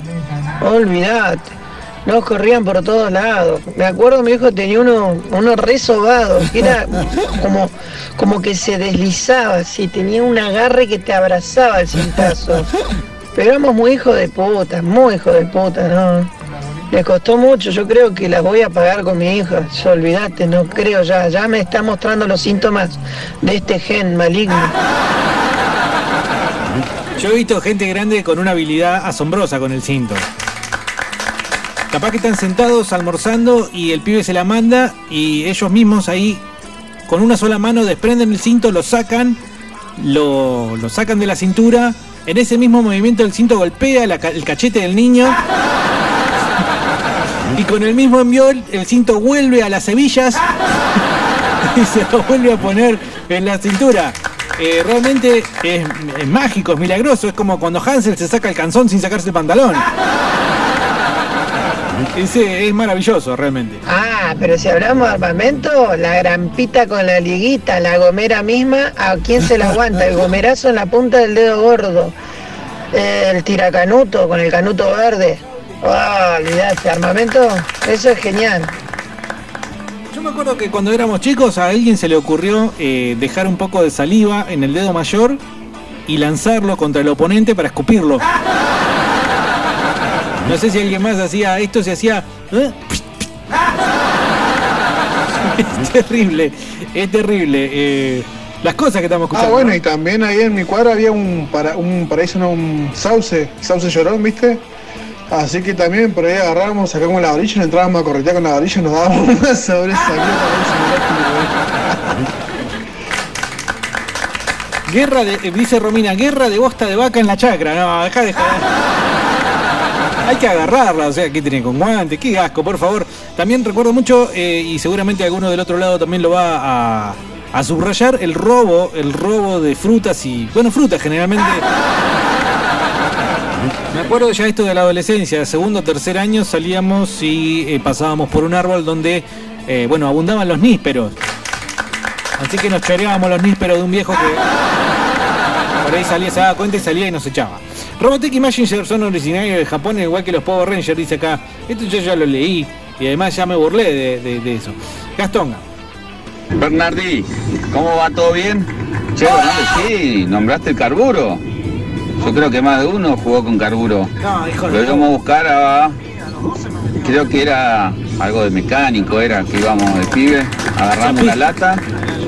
S24: Olvídate. Nos corrían por todos lados. Me acuerdo mi hijo tenía uno, uno re sobado, que era como, como que se deslizaba, así, tenía un agarre que te abrazaba el cintazo. Pero éramos muy hijos de puta, muy hijos de puta, ¿no? Le costó mucho, yo creo que las voy a pagar con mi hija. Ya, olvídate, no creo ya, ya me está mostrando los síntomas de este gen maligno.
S2: Yo he visto gente grande con una habilidad asombrosa con el cinto. Capaz que están sentados almorzando y el pibe se la manda y ellos mismos ahí con una sola mano desprenden el cinto, lo sacan, lo, lo sacan de la cintura. En ese mismo movimiento el cinto golpea el cachete del niño. Y con el mismo envío el el cinto vuelve a las hebillas *laughs* y se lo vuelve a poner en la cintura. Eh, realmente es, es mágico, es milagroso. Es como cuando Hansel se saca el canzón sin sacarse el pantalón. Ese es maravilloso, realmente.
S24: Ah, pero si hablamos de armamento, la grampita con la liguita, la gomera misma, ¿a quién se la aguanta? El gomerazo en la punta del dedo gordo, el tiracanuto con el canuto verde. Oh, olvidate, armamento, eso es genial.
S2: Yo me acuerdo que cuando éramos chicos a alguien se le ocurrió eh, dejar un poco de saliva en el dedo mayor y lanzarlo contra el oponente para escupirlo. No sé si alguien más hacía esto, se hacía... ¿eh? *laughs* Es terrible, es terrible. eh, las cosas que estamos
S12: Ah,
S2: escuchando.
S12: bueno, y también ahí en mi cuadra había un, para, un paraíso, no, un sauce, sauce llorón, ¿viste? Así que también por ahí agarrábamos, sacábamos la varilla, nos entrábamos a corretear con la varilla y nos dábamos una sobre esa
S2: Guerra de, dice Romina, guerra de bosta de vaca en la chacra. No, deja de joder. Hay que agarrarla, o sea, que tiene con guante, qué asco, por favor. También recuerdo mucho, eh, y seguramente alguno del otro lado también lo va a, a subrayar, el robo, el robo de frutas y, bueno, frutas generalmente. Me acuerdo ya esto de la adolescencia, segundo o tercer año salíamos y eh, pasábamos por un árbol donde, eh, bueno, abundaban los nísperos. Así que nos choreábamos los nísperos de un viejo que por ahí salía, se daba cuenta y salía y nos echaba. Robotech y Messenger son originarios de Japón, igual que los Power Rangers, dice acá. Esto yo ya lo leí y además ya me burlé de, de- de eso. Gastonga.
S29: Bernardi, ¿cómo va todo bien? Che, Bernardi, sí, nombraste el carburo. Yo creo que más de uno jugó con carburo.
S2: No, hijo
S29: Lo íbamos a buscar a. Creo que era algo de mecánico, era que íbamos de pibe, agarramos una lata,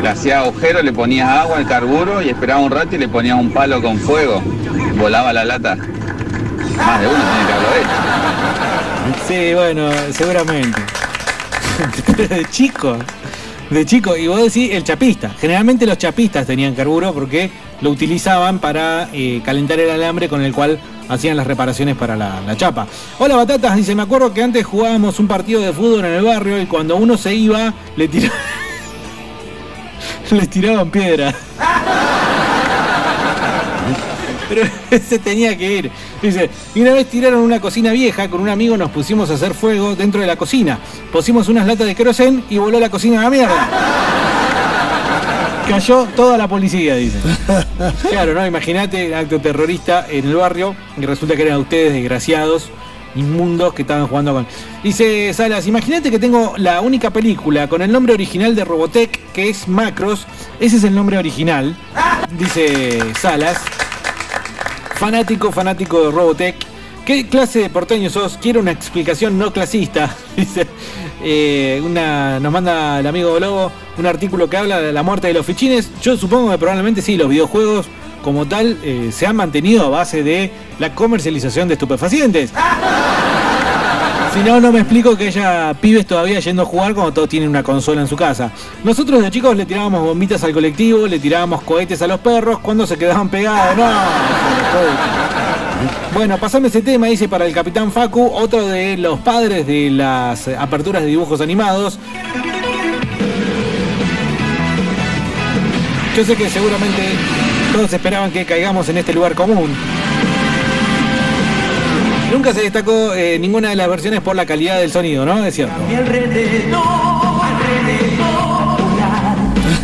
S29: le hacía agujero, le ponías agua al carburo y esperaba un rato y le ponías un palo con fuego. Volaba la lata. Más de uno tiene que haberlo hecho.
S2: Sí, bueno, seguramente. *laughs* De chico. De chico. Y vos decís el chapista. Generalmente los chapistas tenían carburo porque lo utilizaban para eh, calentar el alambre con el cual hacían las reparaciones para la, la chapa. Hola Batatas, dice, me acuerdo que antes jugábamos un partido de fútbol en el barrio y cuando uno se iba, le tiraban... *laughs* Les tiraban piedra. *laughs* Pero se tenía que ir. Dice, y una vez tiraron una cocina vieja, con un amigo nos pusimos a hacer fuego dentro de la cocina. Pusimos unas latas de querosén y voló la cocina a la mierda. Cayó toda la policía, dice. *laughs* Claro, ¿no? Imagínate acto terrorista en el barrio y resulta que eran ustedes desgraciados, inmundos que estaban jugando con. Dice Salas, imagínate que tengo la única película con el nombre original de Robotech que es Macros. Ese es el nombre original. Dice Salas. Fanático, fanático de Robotech. ¿Qué clase de porteño sos? Quiero una explicación no clasista. *laughs* Dice, eh, una, nos manda el amigo Lobo un artículo que habla de la muerte de los fichines. Yo supongo que probablemente sí, los videojuegos como tal eh, se han mantenido a base de la comercialización de estupefacientes. *laughs* Si no, no me explico que haya pibes todavía yendo a jugar cuando todos tienen una consola en su casa. Nosotros de chicos le tirábamos bombitas al colectivo, le tirábamos cohetes a los perros cuando se quedaban pegados. No, *laughs* bueno, pasando ese tema, dice para el Capitán Facu, otro de los padres de las aperturas de dibujos animados. Yo sé que seguramente todos esperaban que caigamos en este lugar común. Nunca se destacó eh, ninguna de las versiones por la calidad del sonido, ¿no? Es cierto.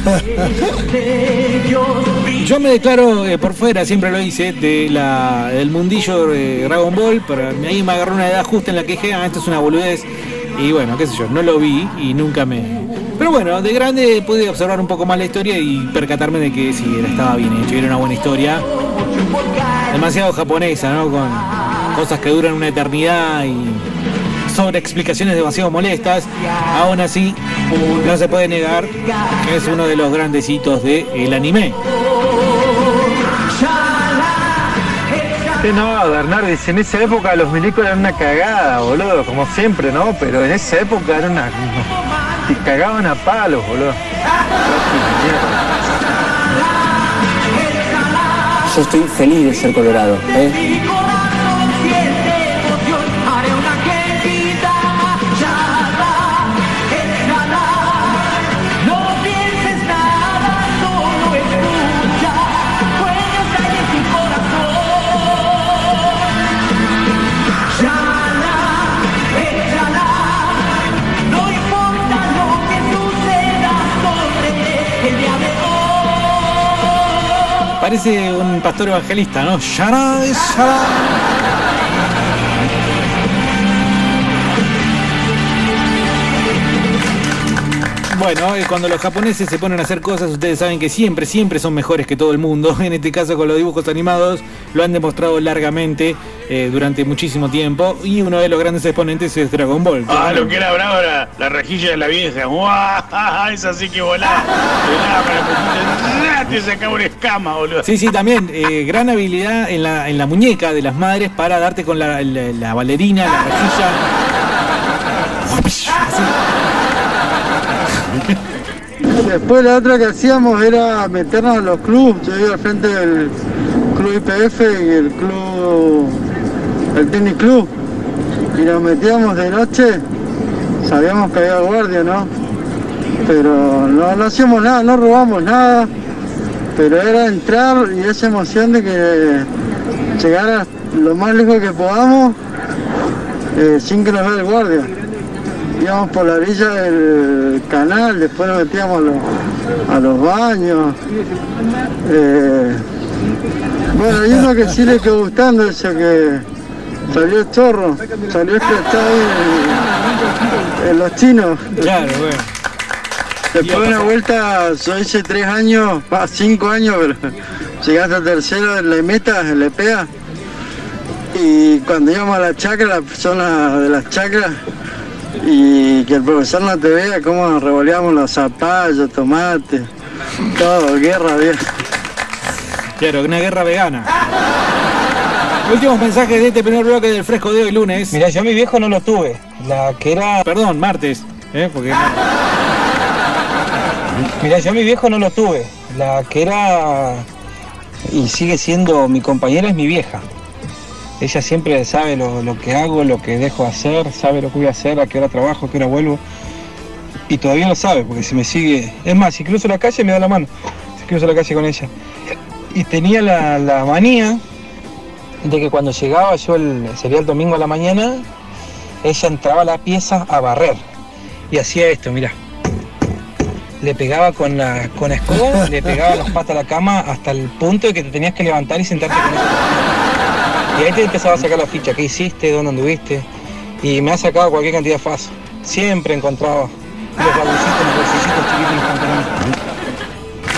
S2: *laughs* Yo me declaro eh, por fuera, siempre lo hice, de la, del mundillo de Dragon Ball, pero ahí me agarró una edad justa en la que dije, ah, esto es una boludez. Y bueno, qué sé yo, no lo vi y nunca me... Pero bueno, de grande pude observar un poco más la historia y percatarme de que sí, estaba bien hecho, era una buena historia. Demasiado japonesa, ¿no? Con cosas que duran una eternidad y sobre explicaciones demasiado molestas. Aún así, no se puede negar que es uno de los grandecitos del anime.
S28: No, Bernardis, en esa época los milicos eran una cagada, boludo, como siempre, ¿no? Pero en esa época era una... Te cagaban a palos, boludo.
S30: Yo estoy feliz de ser colorado, ¿eh?
S2: Parece un pastor evangelista, ¿no? Shara, shara. Bueno, eh, cuando los japoneses se ponen a hacer cosas, ustedes saben que siempre, siempre son mejores que todo el mundo. *laughs* En este caso con los dibujos animados lo han demostrado largamente eh, durante muchísimo tiempo. Y uno de los grandes exponentes es Dragon Ball.
S26: Ah, lo que era bravo era la rejilla de la vieja. *laughs* ¡Guau! Esa sí que para Te sacaba una escama, boludo.
S2: Sí, sí, también. eh, gran habilidad en la, en la muñeca de las madres para darte con la, la- la bailarina, la rejilla. Así. *laughs*
S25: Después la otra que hacíamos era meternos a los clubes. Yo iba al frente del club IPF y el club, el tenis club. Y nos metíamos de noche. Sabíamos que había guardia, ¿no? Pero no, no hacíamos nada, no robamos nada. Pero era entrar y esa emoción de que llegara lo más lejos que podamos eh, sin que nos vea el guardia íbamos por la orilla del canal, después nos metíamos a los, a los baños. Eh, bueno, hay uno que sí le quedó gustando, ese que salió el chorro, salió escrachado ahí en, en los chinos.
S2: Claro, bueno.
S25: Después de una vuelta, yo hice tres años, ah, cinco años, pero llegué hasta tercero en la meta, en la EPEA. Y cuando íbamos a la chacra, la persona de las chacras, y que el profesor no te vea cómo nos revoleamos los zapallos, tomates, todo, guerra, bien.
S2: Claro, una guerra vegana. Últimos mensajes de este primer bloque del fresco de hoy lunes.
S28: Mira, yo a mi viejo no lo tuve. La que era.
S2: Perdón, martes. ¿eh? Porque.
S28: Mira, yo a mi viejo no lo tuve. La que era. Y sigue siendo mi compañera es mi vieja. Ella siempre sabe lo, lo que hago, lo que dejo de hacer, sabe lo que voy a hacer, a qué hora trabajo, a qué hora vuelvo. Y todavía lo sabe, porque si me sigue. Es más, si cruzo la calle me da la mano. Si cruzo la calle con ella. Y tenía la, la manía de que cuando llegaba yo, el, sería el domingo a la mañana, ella entraba a la pieza a barrer. Y hacía esto, mira. le pegaba con la con le pegaba las patas a la cama hasta el punto de que te tenías que levantar y sentarte con eso. Y ahí te empezaba a sacar la ficha, qué hiciste, dónde anduviste. Y me ha sacado cualquier cantidad fácil. Siempre encontraba los baguncitos, los bolsillitos chiquitos en los pantalones.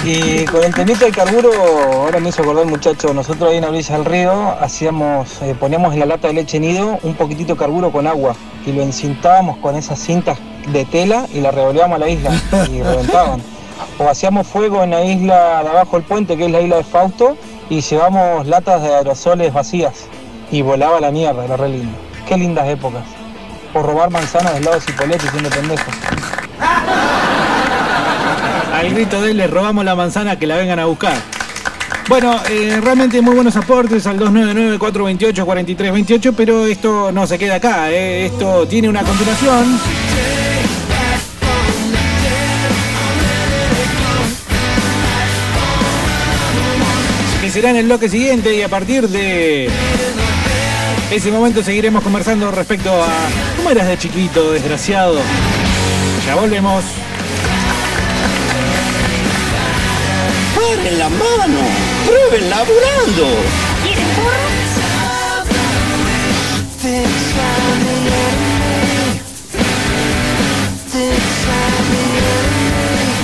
S28: Y con el temita del carburo, ahora me hizo acordar muchacho, nosotros ahí en la orilla del río hacíamos, eh, poníamos en la lata de leche nido un poquitito de carburo con agua y lo encintábamos con esas cintas de tela y la revoleábamos a la isla y reventaban. *laughs* O hacíamos fuego en la isla de abajo del puente, que es la isla de Fausto, y llevamos latas de aerosoles vacías y volaba la mierda, era re lindo. Qué lindas épocas. O robar manzanas del lado de Cipolletti siendo pendejo.
S2: Al grito de él le robamos la manzana que la vengan a buscar. Bueno, eh, realmente muy buenos aportes al 299-428-4328, pero esto no se queda acá, eh. esto tiene una continuación. Será en el bloque siguiente y a partir de ese momento seguiremos conversando respecto a cómo eras de chiquito, desgraciado. Ya volvemos.
S3: ¡Paren la mano! ¡Prueben laburando!
S31: ¿Quieren porro?